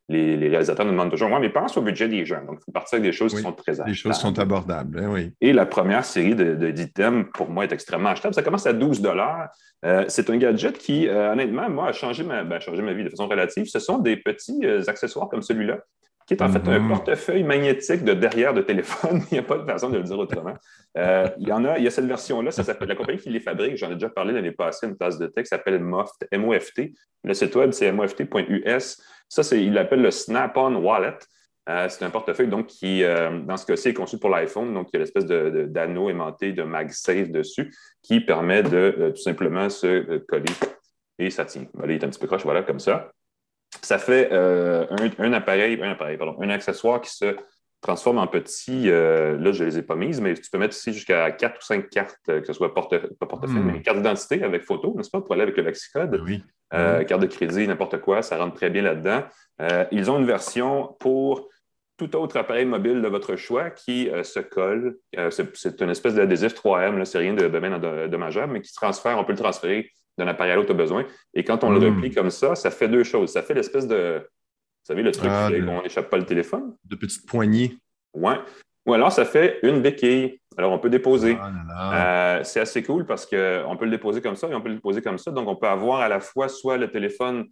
les, réalisateurs nous demandent toujours Ouais, mais pense au budget des gens. Donc, il faut partir avec des choses qui sont très abordables.
Les choses sont abordables, hein, oui.
Et la première série d'items, de, pour moi, est extrêmement achetable. Ça commence à 12 C'est un gadget qui, honnêtement, moi, a changé ma, ben, changé ma vie de façon relative. Ce sont des petits accessoires comme celui-là qui est en fait un mhm. portefeuille magnétique de derrière de téléphone. (laughs) il n'y a pas de façon de le dire autrement. Euh, il y en a, il y a cette version-là, ça s'appelle la compagnie qui les fabrique, j'en ai déjà parlé l'année passée, une tasse de texte s'appelle MOFT, M-O-F-T. Le site web, c'est moft.us. Ça, c'est, il l'appelle le Snap-on Wallet. Euh, c'est un portefeuille donc, qui, euh, dans ce cas-ci, est conçu pour l'iPhone. Donc, il y a l'espèce de, d'anneau aimanté de MagSafe dessus qui permet de tout simplement se coller et ça tient. il est un petit peu croche, voilà, comme ça ça fait euh, un, appareil, un appareil, pardon, un accessoire qui se transforme en petit, euh, là, je ne les ai pas mises, mais tu peux mettre ici jusqu'à quatre ou cinq cartes, euh, que ce soit porte, pas portefeuille, hmm. mais carte d'identité avec photo, n'est-ce pas, pour aller avec le Lexicode.
Oui.
Carte de crédit, n'importe quoi, ça rentre très bien là-dedans. ils ont une version pour tout autre appareil mobile de votre choix qui se colle. c'est une espèce d'adhésif 3M, c'est rien de, de bien dommageable, mais qui se transfère, on peut le transférer d'un appareil à l'autre, tu besoin. Et quand on le hmm. replie comme ça, ça fait deux choses. Ça fait l'espèce de. Vous savez, le truc ah, où on n'échappe pas le téléphone?
De petites poignées.
Oui. Ou alors, ça fait une béquille. Alors, on peut déposer. Ah, euh, c'est assez cool parce qu'on peut le déposer comme ça et on peut le déposer comme ça. Donc, on peut avoir à la fois soit le téléphone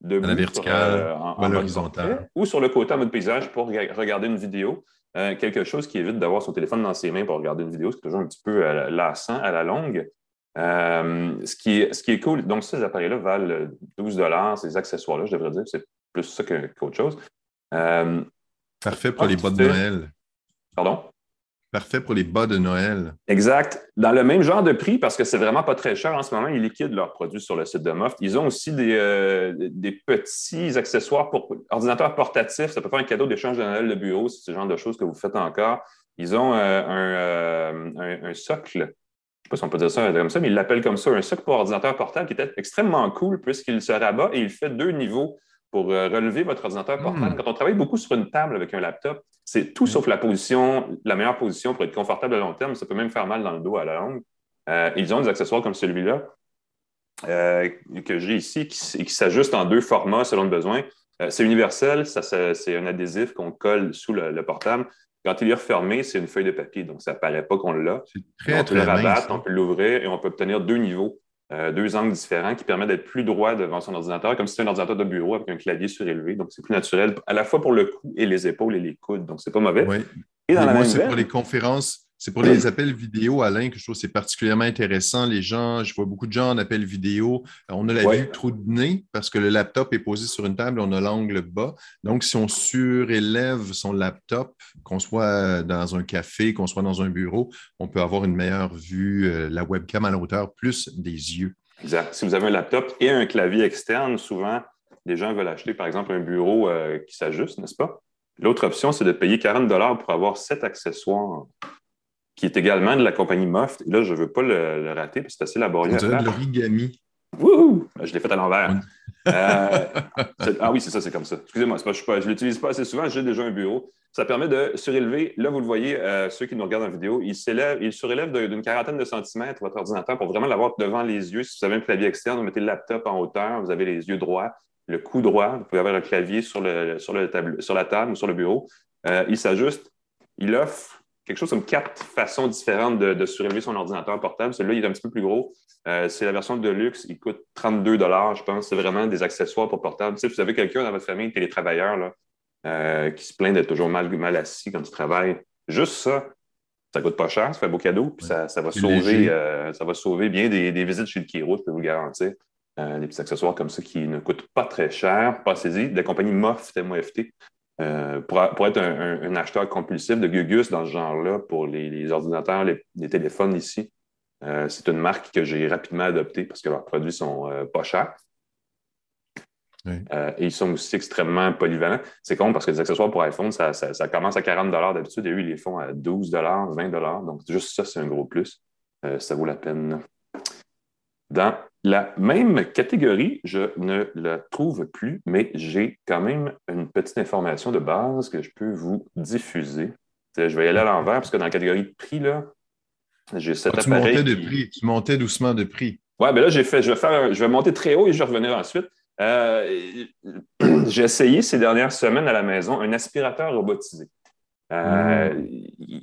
debout,
la verticale,
euh, en,
ou à l'horizontale.
ou sur le côté en mode paysage pour regarder une vidéo. Euh, quelque chose qui évite d'avoir son téléphone dans ses mains pour regarder une vidéo, c'est toujours un petit peu lassant à la longue. Ce, qui est, ce qui est cool, donc ces appareils-là valent 12 ces accessoires-là, je devrais dire, c'est plus ça qu'autre chose.
Parfait pour les boîtes de Noël.
Pardon?
Parfait pour les bas de Noël.
Exact. Dans le même genre de prix, parce que c'est vraiment pas très cher en ce moment, ils liquident leurs produits sur le site de Moft. Ils ont aussi des, euh, des petits accessoires pour ordinateurs portatifs. Ça peut faire un cadeau d'échange de Noël de bureau, c'est ce genre de choses que vous faites encore. Ils ont euh, euh, un, socle, sais pas si on peut dire ça comme ça, mais ils l'appellent comme ça, un socle pour ordinateur portable qui est extrêmement cool puisqu'il se rabat et il fait deux niveaux pour relever votre ordinateur portable. Hmm. Quand on travaille beaucoup sur une table avec un laptop, c'est tout sauf la position, la meilleure position pour être confortable à long terme. Ça peut même faire mal dans le dos à la longue. Euh, ils ont des accessoires comme celui-là euh, que j'ai ici qui, qui s'ajustent en deux formats selon le besoin. Euh, c'est universel, c'est un adhésif qu'on colle sous le, portable. Quand il est refermé, c'est une feuille de papier, donc ça ne paraît pas qu'on l'a.
on
peut le rabattre, on peut l'ouvrir et on peut obtenir deux niveaux. Euh, deux angles différents qui permettent d'être plus droit devant son ordinateur, comme si c'était un ordinateur de bureau avec un clavier surélevé. Donc, c'est plus naturel, à la fois pour le cou et les épaules et les coudes. Donc, c'est pas mauvais.
Oui. Et dans moi, c'est pour les conférences c'est pour les appels vidéo, Alain, que je trouve c'est particulièrement intéressant. Les gens, je vois beaucoup de gens en appel vidéo. On a la vue trop de nez parce que le laptop est posé sur une table, on a l'angle bas. Donc, si on surélève son laptop, qu'on soit dans un café, qu'on soit dans un bureau, on peut avoir une meilleure vue, euh, la webcam à la hauteur, plus des yeux.
Exact. Si vous avez un laptop et un clavier externe, souvent, les gens veulent acheter, par exemple, un bureau euh, qui s'ajuste, n'est-ce pas? L'autre option, c'est de payer 40 pour avoir sept accessoires qui est également de la compagnie Moft. Et là, je ne veux pas le, rater parce que c'est assez laborieux.
On dirait de l'origami.
Wouhou! Ben, je l'ai fait à l'envers. Euh, (laughs) ah oui, c'est ça, c'est comme ça. Excusez-moi, je ne l'utilise pas assez souvent, j'ai déjà un bureau. Ça permet de surélever. Là, vous le voyez, euh, ceux qui nous regardent en vidéo, il, il surélève d'une quarantaine de centimètres votre ordinateur pour vraiment l'avoir devant les yeux. Si vous avez un clavier externe, vous mettez le laptop en hauteur, vous avez les yeux droits, le cou droit, vous pouvez avoir un clavier sur, le, sur, le sur la table ou sur le bureau. Euh, il s'ajuste. Il offre quelque chose comme quatre façons différentes de, surélever son ordinateur portable. Celui-là, il est un petit peu plus gros. Euh, c'est la version de luxe. Il coûte 32 je pense. C'est vraiment des accessoires pour portable. si vous avez quelqu'un dans votre famille, télétravailleur, là, euh, qui se plaint d'être toujours mal, mal assis quand il travaille, juste ça, ça coûte pas cher, ça fait un beau cadeau, puis ça, va sauver, euh, ça va sauver bien des, visites chez le Kiro, je peux vous garantir. des petits accessoires comme ça qui ne coûtent pas très cher. Passez-y, des compagnies MOFT, MOFT, euh, pour, être un, acheteur compulsif de Gugus dans ce genre-là pour les, ordinateurs, les, téléphones ici, euh, c'est une marque que j'ai rapidement adoptée parce que leurs produits sont euh, pas chers. et ils sont aussi extrêmement polyvalents. C'est con parce que les accessoires pour iPhone, ça, commence à 40 d'habitude et eux, ils les font à 12 20 Donc, juste ça, c'est un gros plus. ça vaut la peine. Dans la même catégorie, je ne la trouve plus, mais j'ai quand même une petite information de base que je peux vous diffuser. Je vais y aller à l'envers parce que dans la catégorie de prix, là, j'ai cet
ah, tu Montais de prix. Tu montais doucement de prix.
Oui, bien là, j'ai fait, je vais, faire, je vais monter très haut et je vais revenir ensuite. Euh, (clears throat) j'ai essayé ces dernières semaines à la maison un aspirateur robotisé. Euh,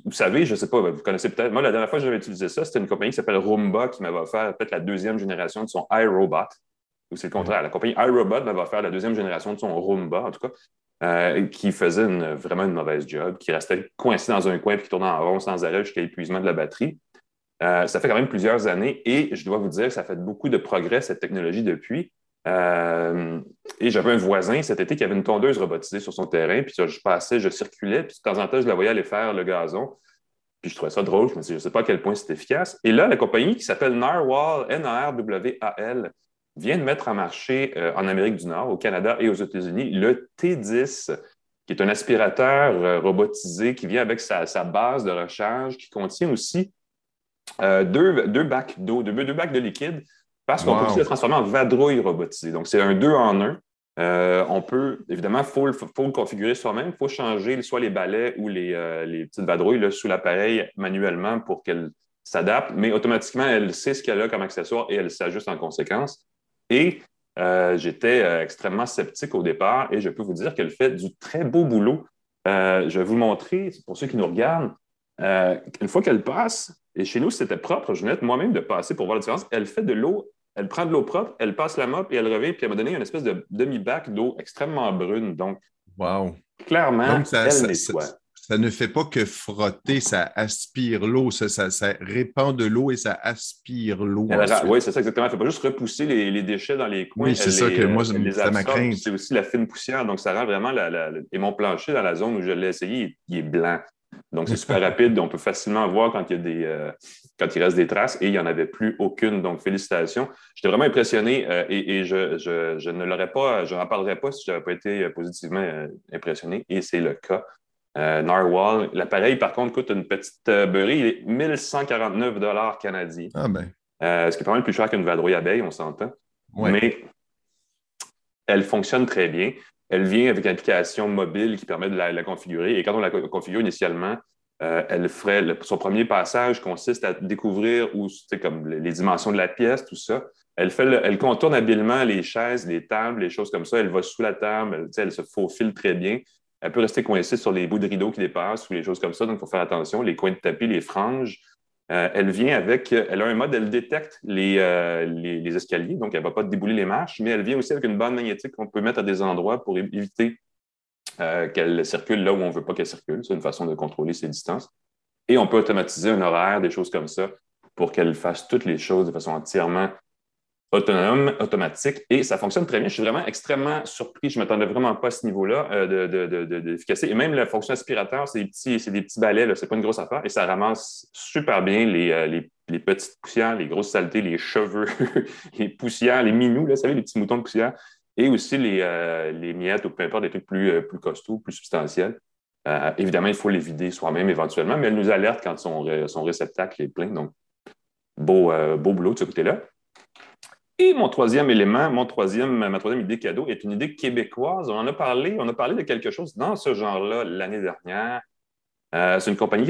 vous savez, je ne sais pas, vous connaissez peut-être. Moi, la dernière fois que j'avais utilisé ça, c'était une compagnie qui s'appelle Roomba qui m'avait offert peut-être la deuxième génération de son iRobot. Ou c'est le contraire. La compagnie iRobot m'avait offert la deuxième génération de son Roomba, en tout cas, euh, qui faisait vraiment une mauvaise job, qui restait coincé dans un coin et qui tournait en rond sans arrêt jusqu'à l'épuisement de la batterie. Euh, ça fait quand même plusieurs années et je dois vous dire que ça fait beaucoup de progrès, cette technologie, depuis. Euh, et j'avais un voisin cet été qui avait une tondeuse robotisée sur son terrain. Puis je passais, je circulais, puis de temps en temps, je la voyais aller faire le gazon. Puis je trouvais ça drôle. Je me disais, je ne sais pas à quel point c'est efficace. Et là, la compagnie qui s'appelle Narwhal, N-A-R-W-A-L, vient de mettre en marché euh, en Amérique du Nord, au Canada et aux États-Unis, le T10, qui est un aspirateur euh, robotisé qui vient avec sa, base de recharge, qui contient aussi deux, deux, bacs d'eau, deux, deux bacs de liquide parce qu'on peut aussi le transformer en vadrouille robotisée. Donc, c'est un deux en un. Euh, on peut, évidemment, il faut, le configurer soi-même. Il faut changer soit les balais ou les, euh, petites vadrouilles sous l'appareil manuellement pour qu'elle s'adapte, mais automatiquement, elle sait ce qu'elle a comme accessoire et elle s'ajuste en conséquence. Et euh, j'étais extrêmement sceptique au départ et je peux vous dire qu'elle fait du très beau boulot. je vais vous montrer, pour ceux qui nous regardent, une fois qu'elle passe, et chez nous, c'était propre, je venais moi-même de passer pour voir la différence, elle fait de l'eau elle prend de l'eau propre, elle passe la mop et elle revient, puis elle m'a donné une espèce de demi-bac d'eau extrêmement brune. Donc,
wow.
clairement, ça, elle nettoie.
Ça, ne fait pas que frotter, ça aspire l'eau, ça, répand de l'eau et ça aspire l'eau.
Oui, c'est ça exactement. Elle ne fait pas juste repousser les, déchets dans les coins.
Oui, c'est ça que moi, ça m'a craint.
C'est aussi la fine poussière, donc ça rend vraiment la, Et mon plancher dans la zone où je l'ai essayé, il est blanc. Donc, c'est super (laughs) rapide. On peut facilement voir quand il, y a des, euh, quand il reste des traces et il n'y en avait plus aucune. Donc, félicitations. J'étais vraiment impressionné euh, et, je, ne l'aurais pas, je n'en parlerais pas si je n'avais pas été euh, positivement impressionné et c'est le cas. Narwhal, l'appareil, par contre, coûte une petite beurrée. Il est 1149 canadiens.
Ah ben.
ce qui est pas mal plus cher qu'une vadrouille abeille, on s'entend. Mais elle fonctionne très bien. Elle vient avec une application mobile qui permet de la, configurer. Et quand on la configure initialement, euh, elle ferait son premier passage consiste à découvrir où, comme les dimensions de la pièce, tout ça. Elle, contourne habilement les chaises, les tables, les choses comme ça. Elle va sous la table, elle, se faufile très bien. Elle peut rester coincée sur les bouts de rideaux qui dépassent ou les choses comme ça. Donc, il faut faire attention. Les coins de tapis, les franges. Euh, elle vient avec, elle a un mode, elle détecte euh, les, les, escaliers, donc elle ne va pas débouler les marches, mais elle vient aussi avec une bande magnétique qu'on peut mettre à des endroits pour éviter euh, qu'elle circule là où on ne veut pas qu'elle circule. C'est une façon de contrôler ses distances. Et on peut automatiser un horaire, des choses comme ça, pour qu'elle fasse toutes les choses de façon entièrement autonome, automatique, et ça fonctionne très bien. Je suis vraiment extrêmement surpris. Je ne m'attendais vraiment pas à ce niveau-là euh, d'efficacité. et même la fonction aspirateur, c'est des petits, des petits balais, ce n'est pas une grosse affaire, et ça ramasse super bien les, euh, petites poussières, les grosses saletés, les cheveux, (laughs) les poussières, les minous, là, vous savez, les petits moutons de poussière, et aussi les, euh, les miettes ou peu importe, des trucs plus, plus costauds, plus substantiels. évidemment, il faut les vider soi-même éventuellement, mais elle nous alerte quand son, son réceptacle est plein. Donc, beau, beau boulot de ce côté-là. Et mon troisième élément, mon troisième, ma troisième idée cadeau est une idée québécoise. On en a parlé, on a parlé de quelque chose dans ce genre-là l'année dernière. Euh, c'est une compagnie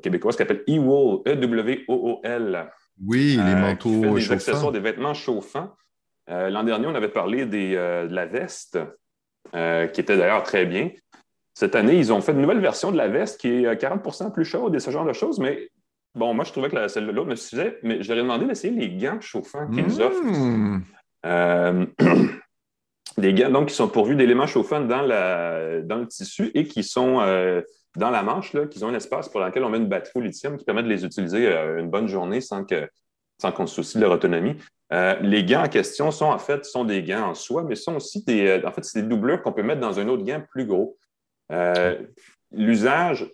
québécoise qui s'appelle E-Wool, E-W-O-O-L.
Oui, les euh, manteaux
fait des accessoires, des vêtements chauffants. Euh, l'an dernier, on avait parlé des, de la veste, qui était d'ailleurs très bien. Cette année, ils ont fait une nouvelle version de la veste qui est 40% plus chaude et ce genre de choses, mais Bon, moi, je trouvais que celle-là me suffisait, mais je leur ai demandé d'essayer les gants chauffants qu'ils mmh. offrent. Euh, (clears throat) des gants donc, qui sont pourvus d'éléments chauffants dans, dans le tissu et qui sont euh, dans la manche, là, qui ont un espace pour lequel on met une batterie au lithium qui permet de les utiliser euh, une bonne journée sans que sans qu'on se soucie de leur autonomie. les gants en question sont en fait sont des gants en soie, mais sont aussi des, en fait, c'est des doublures qu'on peut mettre dans un autre gant plus gros. L'usage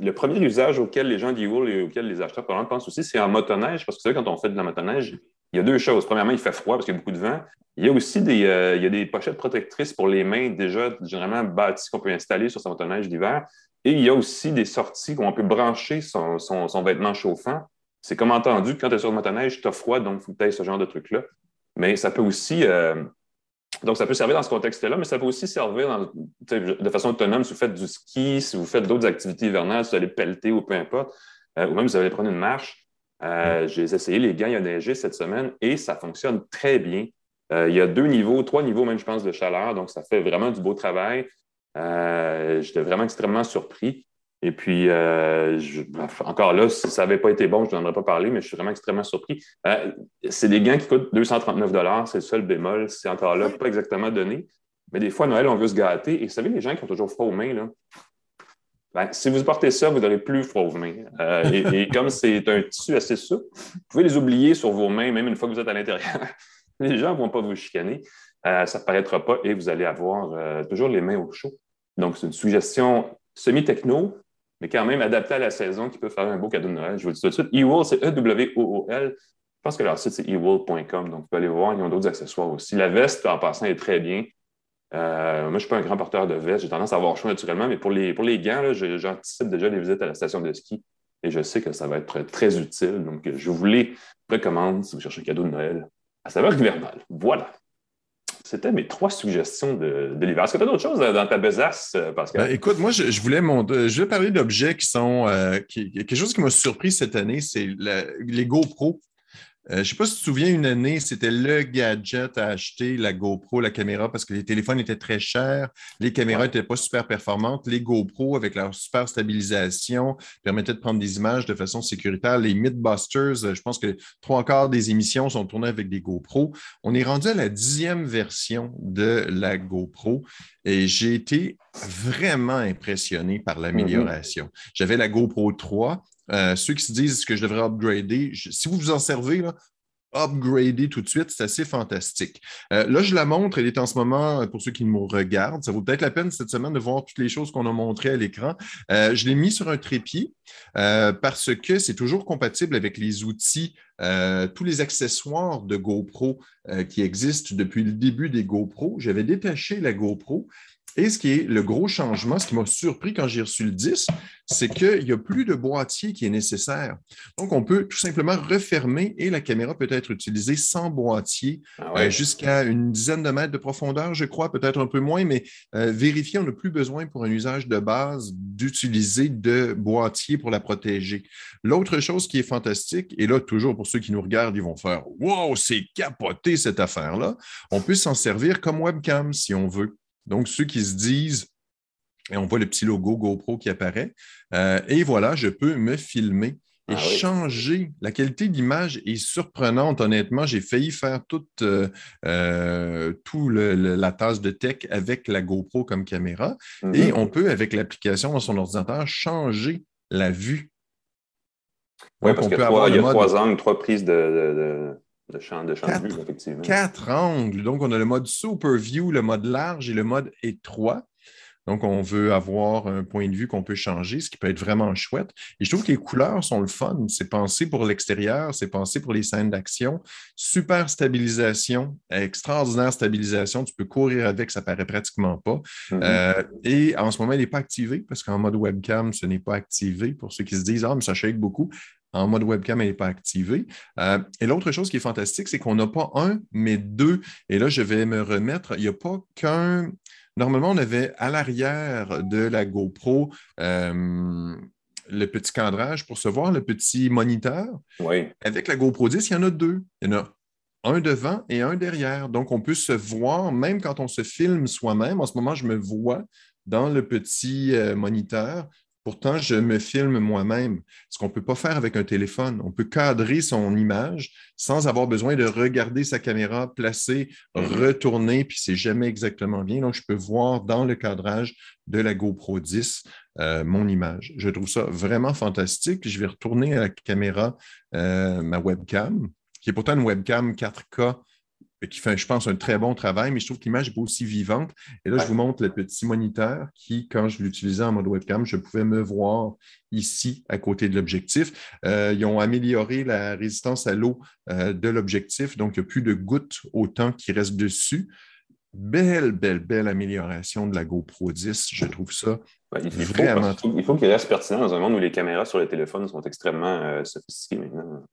le premier usage auquel les gens d'E-Wool et auquel les acheteurs pensent aussi, c'est en motoneige, parce que vous savez, quand on fait de la motoneige, il y a deux choses. Premièrement, il fait froid parce qu'il y a beaucoup de vent. Il y a aussi des, euh, il y a des pochettes protectrices pour les mains déjà généralement bâties qu'on peut installer sur sa motoneige d'hiver. Et il y a aussi des sorties où on peut brancher son, vêtement chauffant. C'est comme entendu, quand tu es sur une motoneige, tu as froid, donc il faut que tu aies ce genre de truc-là. Mais ça peut aussi, euh, donc, ça peut servir dans ce contexte-là, mais ça peut aussi servir de façon autonome si vous faites du ski, si vous faites d'autres activités hivernales, si vous allez pelleter ou peu importe, euh, ou même si vous allez prendre une marche. Euh, j'ai essayé les gants, a neigé cette semaine et ça fonctionne très bien. Euh, il y a deux niveaux, trois niveaux même, je pense, de chaleur, donc ça fait vraiment du beau travail. J'étais vraiment extrêmement surpris. Et puis, euh, encore là, si ça n'avait pas été bon, je n'en aurais pas parlé, mais je suis vraiment extrêmement surpris. Euh, c'est des gants qui coûtent 239 c'est le seul bémol. C'est encore là pas exactement donné. Mais des fois, Noël, on veut se gâter. Et vous savez, les gens qui ont toujours froid aux mains, là, ben, si vous portez ça, vous n'aurez plus froid aux mains. Euh, et, comme c'est un tissu assez souple, vous pouvez les oublier sur vos mains, même une fois que vous êtes à l'intérieur. (laughs) les gens ne vont pas vous chicaner. ça ne paraîtra pas et vous allez avoir toujours les mains au chaud. Donc, c'est une suggestion semi-techno, mais quand même adapté à la saison qui peut faire un beau cadeau de Noël. Je vous le dis tout de suite. eWool, c'est E-W-O-O-L. Je pense que leur site, c'est ewool.com. Donc, vous pouvez aller voir. Ils ont d'autres accessoires aussi. La veste, en passant, est très bien. Euh, moi, je ne suis pas un grand porteur de veste. J'ai tendance à avoir chaud naturellement, mais pour les, pour les gants, j'anticipe déjà les visites à la station de ski et je sais que ça va être très utile. Donc, je vous les recommande si vous cherchez un cadeau de Noël à saveur hivernale. Voilà. C'était mes trois suggestions de, l'hiver. Est-ce que tu as d'autres choses dans ta besace, euh, Pascal?
Ben, écoute, moi, je, voulais je vais parler d'objets qui sont. Euh, quelque chose qui m'a surpris cette année, c'est les GoPro. Je ne sais pas si tu te souviens, une année, c'était le gadget à acheter, la GoPro, la caméra, parce que les téléphones étaient très chers, les caméras n'étaient pas super performantes. Les GoPro, avec leur super stabilisation, permettaient de prendre des images de façon sécuritaire. Les Mythbusters, je pense que trois quarts des émissions sont tournées avec des GoPro. On est rendu à la dixième version de la GoPro et j'ai été vraiment impressionné par mm-hmm. l'amélioration. J'avais la GoPro 3 euh, ceux qui se disent que je devrais upgrader, si vous vous en servez, là, upgrader tout de suite, c'est assez fantastique. Euh, là, je la montre, elle est en ce moment, pour ceux qui me regardent, ça vaut peut-être la peine cette semaine de voir toutes les choses qu'on a montrées à l'écran. Euh, je l'ai mis sur un trépied parce que c'est toujours compatible avec les outils, tous les accessoires de GoPro qui existent depuis le début des GoPro. J'avais détaché la GoPro et ce qui est le gros changement, ce qui m'a surpris quand j'ai reçu le 10, c'est qu'il n'y a plus de boîtier qui est nécessaire. Donc, on peut tout simplement refermer et la caméra peut être utilisée sans boîtier ah euh, jusqu'à une dizaine de mètres de profondeur, je crois, peut-être un peu moins, mais euh, vérifier, on n'a plus besoin pour un usage de base d'utiliser de boîtier pour la protéger. L'autre chose qui est fantastique, et là, toujours pour ceux qui nous regardent, ils vont faire Wow, c'est capoté cette affaire-là. On peut s'en servir comme webcam si on veut. Donc, ceux qui se disent, et on voit le petit logo GoPro qui apparaît, euh, et voilà, je peux me filmer et ah changer. La qualité d'image est surprenante, honnêtement. J'ai failli faire toute euh, euh, tout la tasse de tech avec la GoPro comme caméra. Et mm-hmm. on peut, avec l'application dans son ordinateur, changer la vue.
Oui, parce qu'il y a, trois, angles, trois prises de de champ, de, champ de vue, effectivement.
Quatre angles. Donc, on a le mode Super View, le mode large et le mode étroit. Donc, on veut avoir un point de vue qu'on peut changer, ce qui peut être vraiment chouette. Et je trouve que les couleurs sont le fun. C'est pensé pour l'extérieur, c'est pensé pour les scènes d'action. Super stabilisation, extraordinaire stabilisation. Tu peux courir avec, ça paraît pratiquement pas. Mm-hmm. Euh, et en ce moment, il n'est pas activé parce qu'en mode webcam, ce n'est pas activé. Pour ceux qui se disent, ah, mais ça shake beaucoup en mode webcam, elle n'est pas activée. Euh, et l'autre chose qui est fantastique, c'est qu'on n'a pas un, mais deux. Et là, je vais me remettre. Il n'y a pas qu'un. Normalement, on avait à l'arrière de la GoPro euh, le petit cadrage pour se voir, le petit moniteur.
Oui.
Avec la GoPro 10, il y en a deux. Il y en a un devant et un derrière. Donc, on peut se voir, même quand on se filme soi-même. En ce moment, je me vois dans le petit euh, moniteur. Pourtant, je me filme moi-même, ce qu'on ne peut pas faire avec un téléphone. On peut cadrer son image sans avoir besoin de regarder sa caméra, mm-hmm. retourner, puis c'est jamais exactement bien. Donc, je peux voir dans le cadrage de la GoPro 10 euh, mon image. Je trouve ça vraiment fantastique. Je vais retourner à la caméra, euh, ma webcam, qui est pourtant une webcam 4K qui fait, je pense, un très bon travail, mais je trouve que l'image est pas aussi vivante. Et là, je vous montre le petit moniteur qui, quand je l'utilisais en mode webcam, je pouvais me voir ici à côté de l'objectif. Euh, ils ont amélioré la résistance à l'eau euh, de l'objectif, donc il n'y a plus de gouttes au temps qui reste dessus. Belle, belle, belle amélioration de la GoPro 10. Je trouve ça
il vraiment... Faut, il faut qu'il reste pertinent dans un monde où les caméras sur les téléphones sont extrêmement euh, sophistiquées maintenant.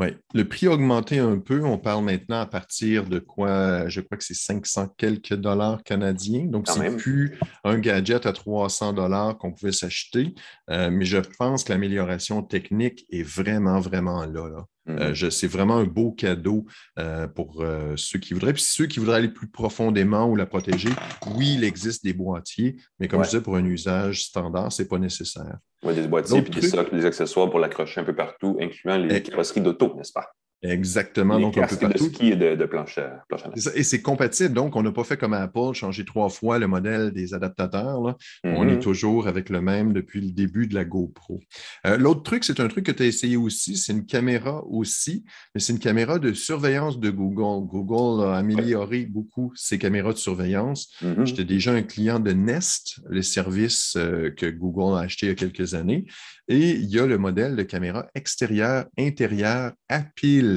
Oui, le prix a augmenté un peu. On parle maintenant à partir de quoi? Je crois que c'est 500 quelques dollars canadiens. Donc, c'est plus un gadget à 300 dollars qu'on pouvait s'acheter. Euh, mais je pense que l'amélioration technique est vraiment, vraiment là. là. Euh, mhm. c'est vraiment un beau cadeau euh, pour euh, ceux qui voudraient. Puis ceux qui voudraient aller plus profondément ou la protéger, oui, il existe des boîtiers, mais comme je disais, pour un usage standard, ce n'est pas nécessaire.
Oui, des boîtiers et des socles, des accessoires pour l'accrocher un peu partout, incluant les carrosseries d'auto, n'est-ce pas?
Exactement.
donc, on peut de ski et de, planche,
Et c'est compatible. Donc, on n'a pas fait comme Apple, changer trois fois le modèle des adaptateurs. On est mm-hmm. toujours avec le même depuis le début de la GoPro. Euh, l'autre truc, c'est un truc que tu as essayé aussi. C'est une caméra aussi, mais c'est une caméra de surveillance de Google. Google a amélioré beaucoup ses caméras de surveillance. Mm-hmm. J'étais déjà un client de Nest, le service euh, que Google a acheté il y a quelques années. Et il y a le modèle de caméra extérieure, intérieure à pile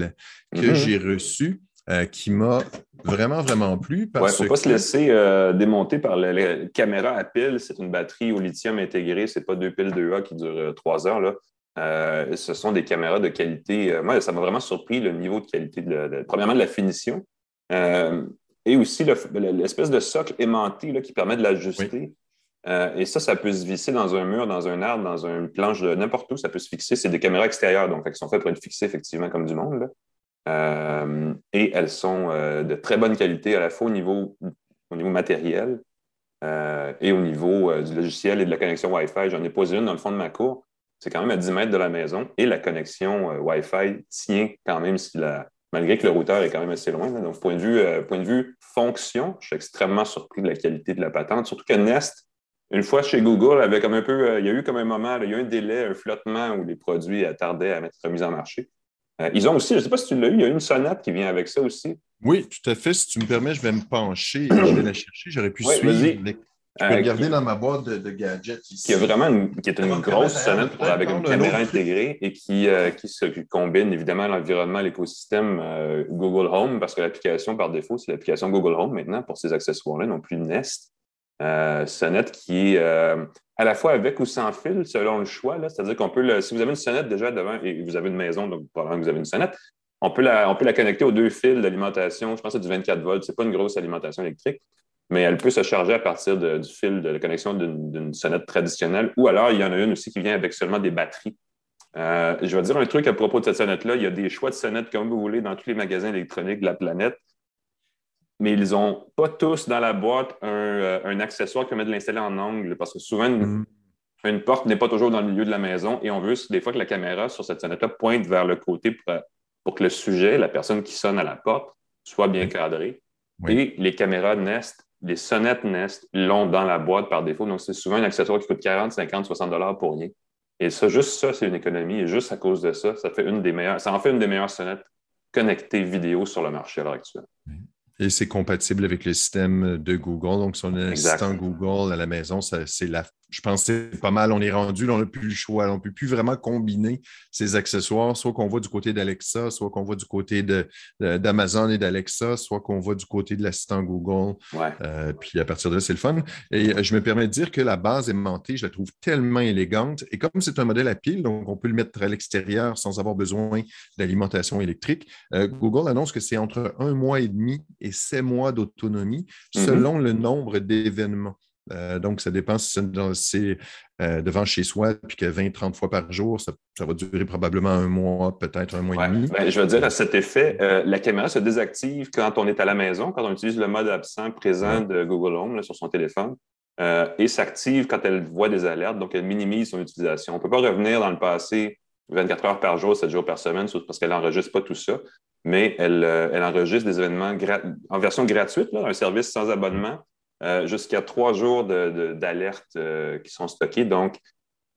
que mhm. j'ai reçu. Euh, qui m'a vraiment, vraiment plu.
Il ne faut pas se laisser euh, démonter par la caméra à pile. C'est une batterie au lithium intégrée. Ce n'est pas deux piles 2A qui durent euh, trois heures. Là. ce sont des caméras de qualité. moi, ça m'a vraiment surpris le niveau de qualité, de, premièrement de la finition et aussi l'espèce de socle aimanté là, qui permet de l'ajuster. Euh, et ça, ça peut se visser dans un mur, dans un arbre, dans une planche, n'importe où, ça peut se fixer. C'est des caméras extérieures, donc elles sont faites pour être fixées effectivement comme du monde. et elles sont de très bonne qualité à la fois au niveau, au niveau matériel et au niveau du logiciel et de la connexion Wi-Fi. J'en ai posé une dans le fond de ma cour. C'est quand même à 10 mètres de la maison et la connexion Wi-Fi tient quand même malgré que le routeur est quand même assez loin. Donc, point de, vue, euh, point de vue fonction, je suis extrêmement surpris de la qualité de la patente. Surtout que Nest, une fois chez Google, avait comme un peu, euh, il y a eu comme un moment, il y a eu un délai, un flottement où les produits tardaient à être mis en marché. Euh, ils ont aussi, je ne sais pas si tu l'as eu, il y a une sonnette qui vient avec ça aussi.
Oui, tout à fait. Si tu me permets, je vais me pencher et (clears throat) je vais la chercher. J'aurais pu suivre je peux regarder dans ma boîte de, gadgets ici.
Qui, a vraiment une, qui est une grosse sonnette avec une caméra intégrée et qui, euh, qui, se combine évidemment l'environnement, l'écosystème euh, Google Home, parce que l'application par défaut, c'est l'application Google Home maintenant pour ces accessoires-là, non plus Nest. Euh, sonnette qui est à la fois avec ou sans fil, selon le choix. C'est-à-dire qu'on peut, si vous avez une sonnette déjà devant et vous avez une maison, donc probablement que vous avez une sonnette, on peut la, on peut la connecter aux deux fils d'alimentation. Je pense que c'est du 24 volts. Ce n'est pas une grosse alimentation électrique mais elle peut se charger à partir du fil de la connexion d'une sonnette traditionnelle, ou alors il y en a une aussi qui vient avec seulement des batteries. Euh, je vais dire un truc à propos de cette sonnette-là. Il y a des choix de sonnettes comme vous voulez dans tous les magasins électroniques de la planète, mais ils n'ont pas tous dans la boîte un, euh, accessoire qui permet de l'installer en angle, parce que souvent, une, mm. porte n'est pas toujours dans le milieu de la maison et on veut des fois que la caméra sur cette sonnette-là pointe vers le côté pour, pour, que le sujet, la personne qui sonne à la porte, soit bien cadré. Et les caméras Nest les sonnettes Nest l'ont dans la boîte par défaut. Donc, c'est souvent un accessoire qui coûte 40, 50, 60 dollars pour rien. Et ça, juste ça, c'est une économie. Et juste à cause de ça, ça fait une des meilleures, ça en fait une des meilleures sonnettes connectées vidéo sur le marché à l'heure actuelle.
Et c'est compatible avec le système de Google. Donc, si on a un assistant Google à la maison, c'est la je pense que c'est pas mal. On est rendu, on n'a plus le choix. On ne peut plus vraiment combiner ces accessoires, soit qu'on voit du côté d'Alexa, soit qu'on voit du côté d'Amazon et d'Alexa, soit qu'on voit du côté de l'assistant Google. Euh, puis à partir de là, c'est le fun. Et euh, je me permets de dire que la base aimantée, je la trouve tellement élégante. Et comme c'est un modèle à pile, donc on peut le mettre à l'extérieur sans avoir besoin d'alimentation électrique, euh, Google annonce que c'est entre un mois et demi et sept mois d'autonomie mm-hmm. selon le nombre d'événements. Euh, donc, ça dépend si c'est euh, devant chez soi, puis que 20-30 fois par jour, ça, va durer probablement un mois, peut-être un mois et demi.
Ben, je veux dire, à cet effet, euh, la caméra se désactive quand on est à la maison, quand on utilise le mode absent présent de Google Home sur son téléphone, et s'active quand elle voit des alertes, donc elle minimise son utilisation. On ne peut pas revenir dans le passé 24 heures par jour, 7 jours par semaine, parce qu'elle n'enregistre pas tout ça, mais elle, enregistre des événements en version gratuite, un service sans abonnement euh, jusqu'à trois jours d'alerte euh, qui sont stockés. Donc,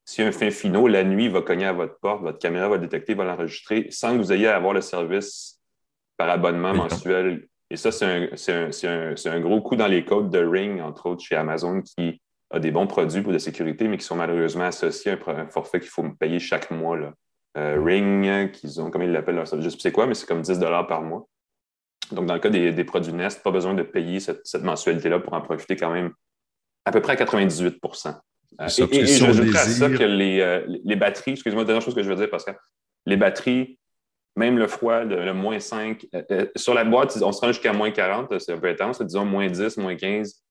si un fin finaux, la nuit, va cogner à votre porte, votre caméra va détecter, va l'enregistrer sans que vous ayez à avoir le service par abonnement mensuel. Et ça, c'est un, gros coup dans les codes de Ring, entre autres, chez Amazon, qui a des bons produits pour de sécurité, mais qui sont malheureusement associés à un, forfait qu'il faut payer chaque mois. Euh, Ring, qu'ils ont, comme ils l'appellent leur service, je sais quoi, mais c'est comme 10 par mois. Donc, dans le cas des, produits Nest, pas besoin de payer cette, mensualité-là pour en profiter quand même à peu près à 98 euh, Et, et, j'ajouterais à ça que euh, les, batteries, excusez-moi, dernière chose que je veux dire, parce que les batteries, même le froid, le, moins 5, euh, sur la boîte, on se rend jusqu'à moins 40, c'est un peu intense, disons moins 10, moins 15.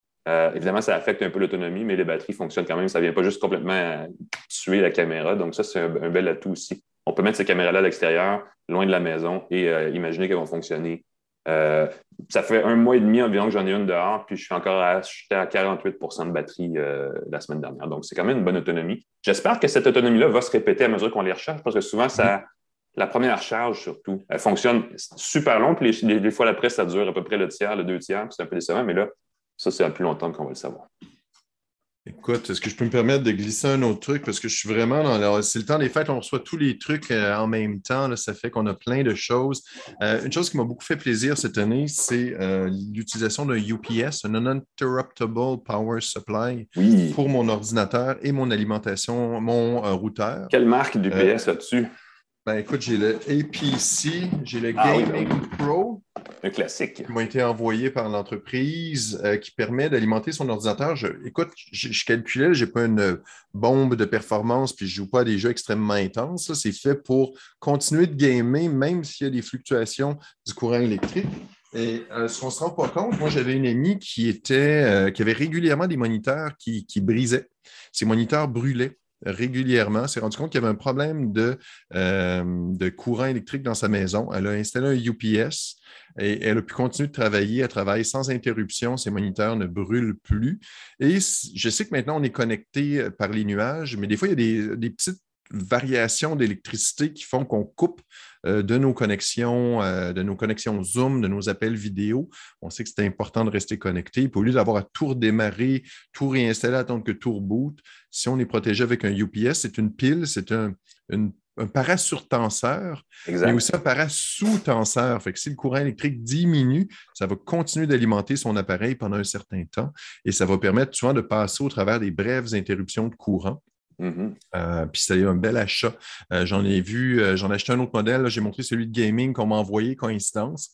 évidemment, ça affecte un peu l'autonomie, mais les batteries fonctionnent quand même. Ça ne vient pas juste complètement tuer la caméra. Donc, ça, c'est un, bel atout aussi. On peut mettre ces caméras-là à l'extérieur, loin de la maison, et imaginer qu'elles vont fonctionner euh, ça fait un mois et demi environ que j'en ai une dehors, puis je suis encore acheté à 48% de batterie euh, la semaine dernière. Donc, c'est quand même une bonne autonomie. J'espère que cette autonomie-là va se répéter à mesure qu'on les recharge, parce que souvent, ça, la première charge, surtout, elle fonctionne super long, puis les, les, fois d'après, ça dure à peu près le tiers, le deux tiers, puis c'est un peu décevant, mais là, ça, c'est à plus longtemps qu'on va le savoir.
Écoute, est-ce que je peux me permettre de glisser un autre truc? Parce que je suis vraiment dans. C'est le temps des fêtes, on reçoit tous les trucs euh, en même temps. ça fait qu'on a plein de choses. Euh, une chose qui m'a beaucoup fait plaisir cette année, c'est euh, l'utilisation d'un UPS, un Uninterruptible Power Supply, pour mon ordinateur et mon alimentation, mon routeur.
Quelle marque d'UPS as-tu?
Ben, écoute, j'ai le APC, j'ai le ah Gaming Pro.
Un classique.
Qui m'a été envoyé par l'entreprise euh, qui permet d'alimenter son ordinateur. écoute, je, calculais, je n'ai pas une bombe de performance puis je ne joue pas à des jeux extrêmement intenses. C'est fait pour continuer de gamer même s'il y a des fluctuations du courant électrique. Et euh, ce qu'on ne se rend pas compte, moi j'avais une amie qui était, euh, qui avait régulièrement des moniteurs qui, qui brisaient. Ces moniteurs brûlaient. Régulièrement, s'est rendu compte qu'il y avait un problème de, de courant électrique dans sa maison. Elle a installé un UPS et elle a pu continuer de travailler. Elle travaille sans interruption. Ses moniteurs ne brûlent plus. Et je sais que maintenant, on est connecté par les nuages, mais des fois, il y a des, petites variations d'électricité qui font qu'on coupe euh, de nos connexions, euh, de nos connexions Zoom, de nos appels vidéo. On sait que c'est important de rester connecté. Puis au lieu d'avoir à tout redémarrer, tout réinstaller, attendre que tout reboot, si on est protégé avec un UPS, c'est une pile, c'est un, une un parasurtenseur, mais aussi un parasous-tenseur. Fait que si le courant électrique diminue, ça va continuer d'alimenter son appareil pendant un certain temps et ça va permettre souvent de passer au travers des brèves interruptions de courant. Mm-hmm. Euh, puis c'est un bel achat. Euh, j'en ai vu, euh, j'en ai acheté un autre modèle. J'ai montré celui de gaming qu'on m'a envoyé, coïncidence,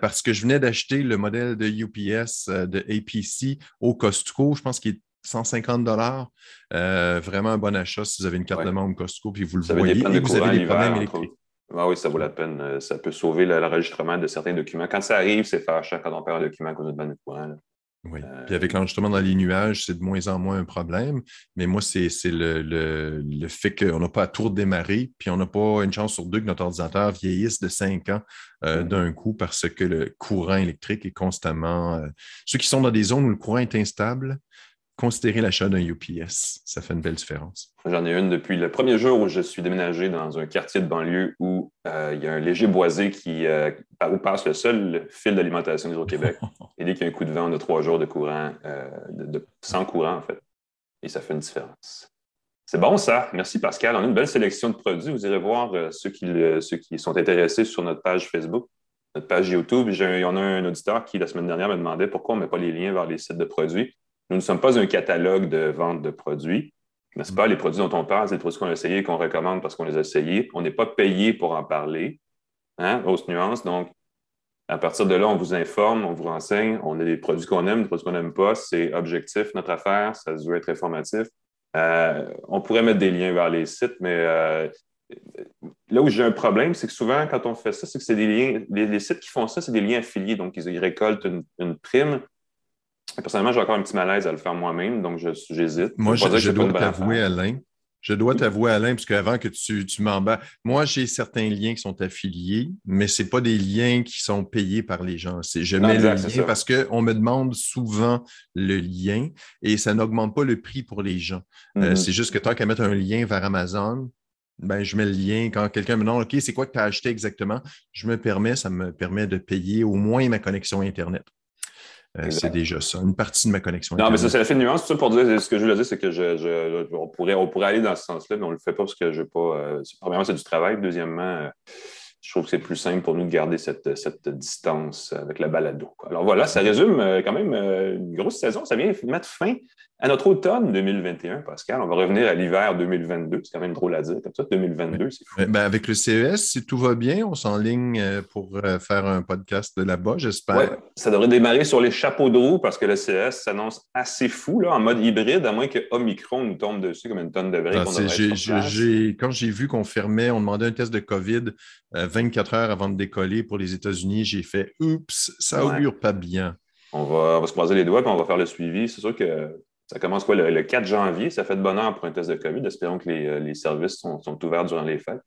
parce que je venais d'acheter le modèle de UPS de APC au Costco. Je pense qu'il est 150 dollars. Vraiment un bon achat si vous avez une carte de membre Costco puis vous le voyez et vous avez des problèmes électriques.
Ah oui, ça vaut la peine. Ça peut sauver l'enregistrement de certains documents. Quand ça arrive, c'est fâchant quand on perd un document à cause de panne de courant.
Oui. Euh, puis avec l'enregistrement dans les nuages, c'est de moins en moins un problème. Mais moi, c'est le, le, le, fait qu'on n'a pas à tout redémarrer, puis on n'a pas une chance sur deux que notre ordinateur vieillisse de cinq ans mm. d'un coup parce que le courant électrique est constamment. ceux qui sont dans des zones où le courant est instable, considérer l'achat d'un UPS. Ça fait une belle différence.
J'en ai une depuis le premier jour où je suis déménagé dans un quartier de banlieue où euh, il y a un léger boisé qui, euh, où passe le seul fil d'alimentation du Québec. (laughs) Et dès qu'il y a un coup de vent, on a trois jours de courant, euh, de, sans courant, en fait. Et ça fait une différence. C'est bon, ça. Merci, Pascal. On a une belle sélection de produits. Vous irez voir ceux, qui, ceux qui sont intéressés sur notre page Facebook, notre page YouTube. Il y en a un auditeur qui, la semaine dernière, me demandait pourquoi on ne met pas les liens vers les sites de produits. Nous ne sommes pas un catalogue de vente de produits, n'est-ce pas? Les produits dont on parle, c'est les produits qu'on a essayés et qu'on recommande parce qu'on les a essayés. On n'est pas payé pour en parler. Hein? Grosse nuance. Donc, à partir de là, on vous informe, on vous renseigne. On a des produits qu'on aime, des produits qu'on n'aime pas. C'est objectif, notre affaire. Ça veut être informatif. Euh, on pourrait mettre des liens vers les sites, mais euh, là où j'ai un problème, c'est que souvent, quand on fait ça, c'est que c'est des liens, les, sites qui font ça, c'est des liens affiliés. Donc, ils, récoltent une prime Personnellement, j'ai encore un petit malaise à le faire moi-même, donc j'hésite.
Moi, je, dois t'avouer, Alain. Je dois t'avouer, Alain, parce qu'avant que tu, tu m'embats, moi, j'ai certains liens qui sont affiliés, mais ce pas des liens qui sont payés par les gens. Je mets le lien parce qu'on me demande souvent le lien et ça n'augmente pas le prix pour les gens. Euh, mm-hmm. c'est juste que tant qu'à mettre un lien vers Amazon, ben, je mets le lien. Quand quelqu'un me demande OK, c'est quoi que tu as acheté exactement, je me permets, ça me permet de payer au moins ma connexion Internet. Euh, c'est déjà ça, une partie de ma connexion.
Non, mais ça, c'est la nuance. Tout ça pour dire, ce que je voulais dire, c'est que je, on, pourrait, on pourrait aller dans ce sens-là, mais on ne le fait pas parce que je pas. Euh, premièrement, c'est du travail. Deuxièmement, euh, je trouve que c'est plus simple pour nous de garder cette, cette distance avec la balado. Alors voilà, ça résume quand même une grosse saison. Ça vient mettre fin à notre automne 2021, Pascal, on va revenir à l'hiver 2022. C'est quand même drôle à dire. Comme ça, 2022, c'est fou.
Ben, avec le CES, si tout va bien, on s'enligne euh, pour euh, faire un podcast de là-bas, j'espère. Ouais,
ça devrait démarrer sur les chapeaux de roue parce que le CES s'annonce assez fou là, en mode hybride, à moins que Omicron nous tombe dessus comme une tonne de.
Ah, quand j'ai vu qu'on fermait, on demandait un test de COVID 24 euh, heures avant de décoller pour les États-Unis, j'ai fait Oups, ça augure pas bien.
On va, on va se croiser les doigts et on va faire le suivi. C'est sûr que ça commence quoi, le, 4 janvier? Ça fait de bonheur pour un test de COVID. Espérons que les, euh, services sont, ouverts durant les fêtes.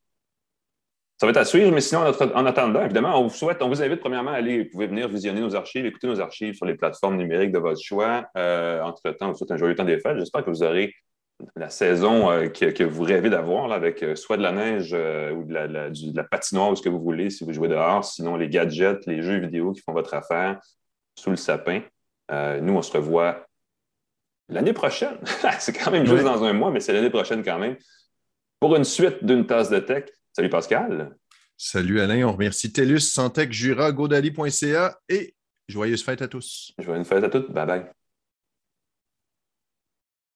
Ça va être à suivre, mais sinon, en attendant, évidemment, on vous souhaite, on vous invite premièrement à aller, vous pouvez venir visionner nos archives, écouter nos archives sur les plateformes numériques de votre choix. Euh, entre-temps, on vous souhaite un joyeux temps des fêtes. J'espère que vous aurez la saison euh, que, vous rêvez d'avoir, avec soit de la neige ou de la, patinoire ou ce que vous voulez si vous jouez dehors, sinon les gadgets, les jeux vidéo qui font votre affaire sous le sapin. nous, on se revoit l'année prochaine. (laughs) c'est quand même juste dans un mois, mais c'est l'année prochaine quand même. Pour une suite d'une tasse de tech. Salut Pascal.
Salut Alain. On remercie TELUS, Santec, Jura, Godali.ca et joyeuses fêtes à tous.
Joyeuses fêtes à tous. Bye bye.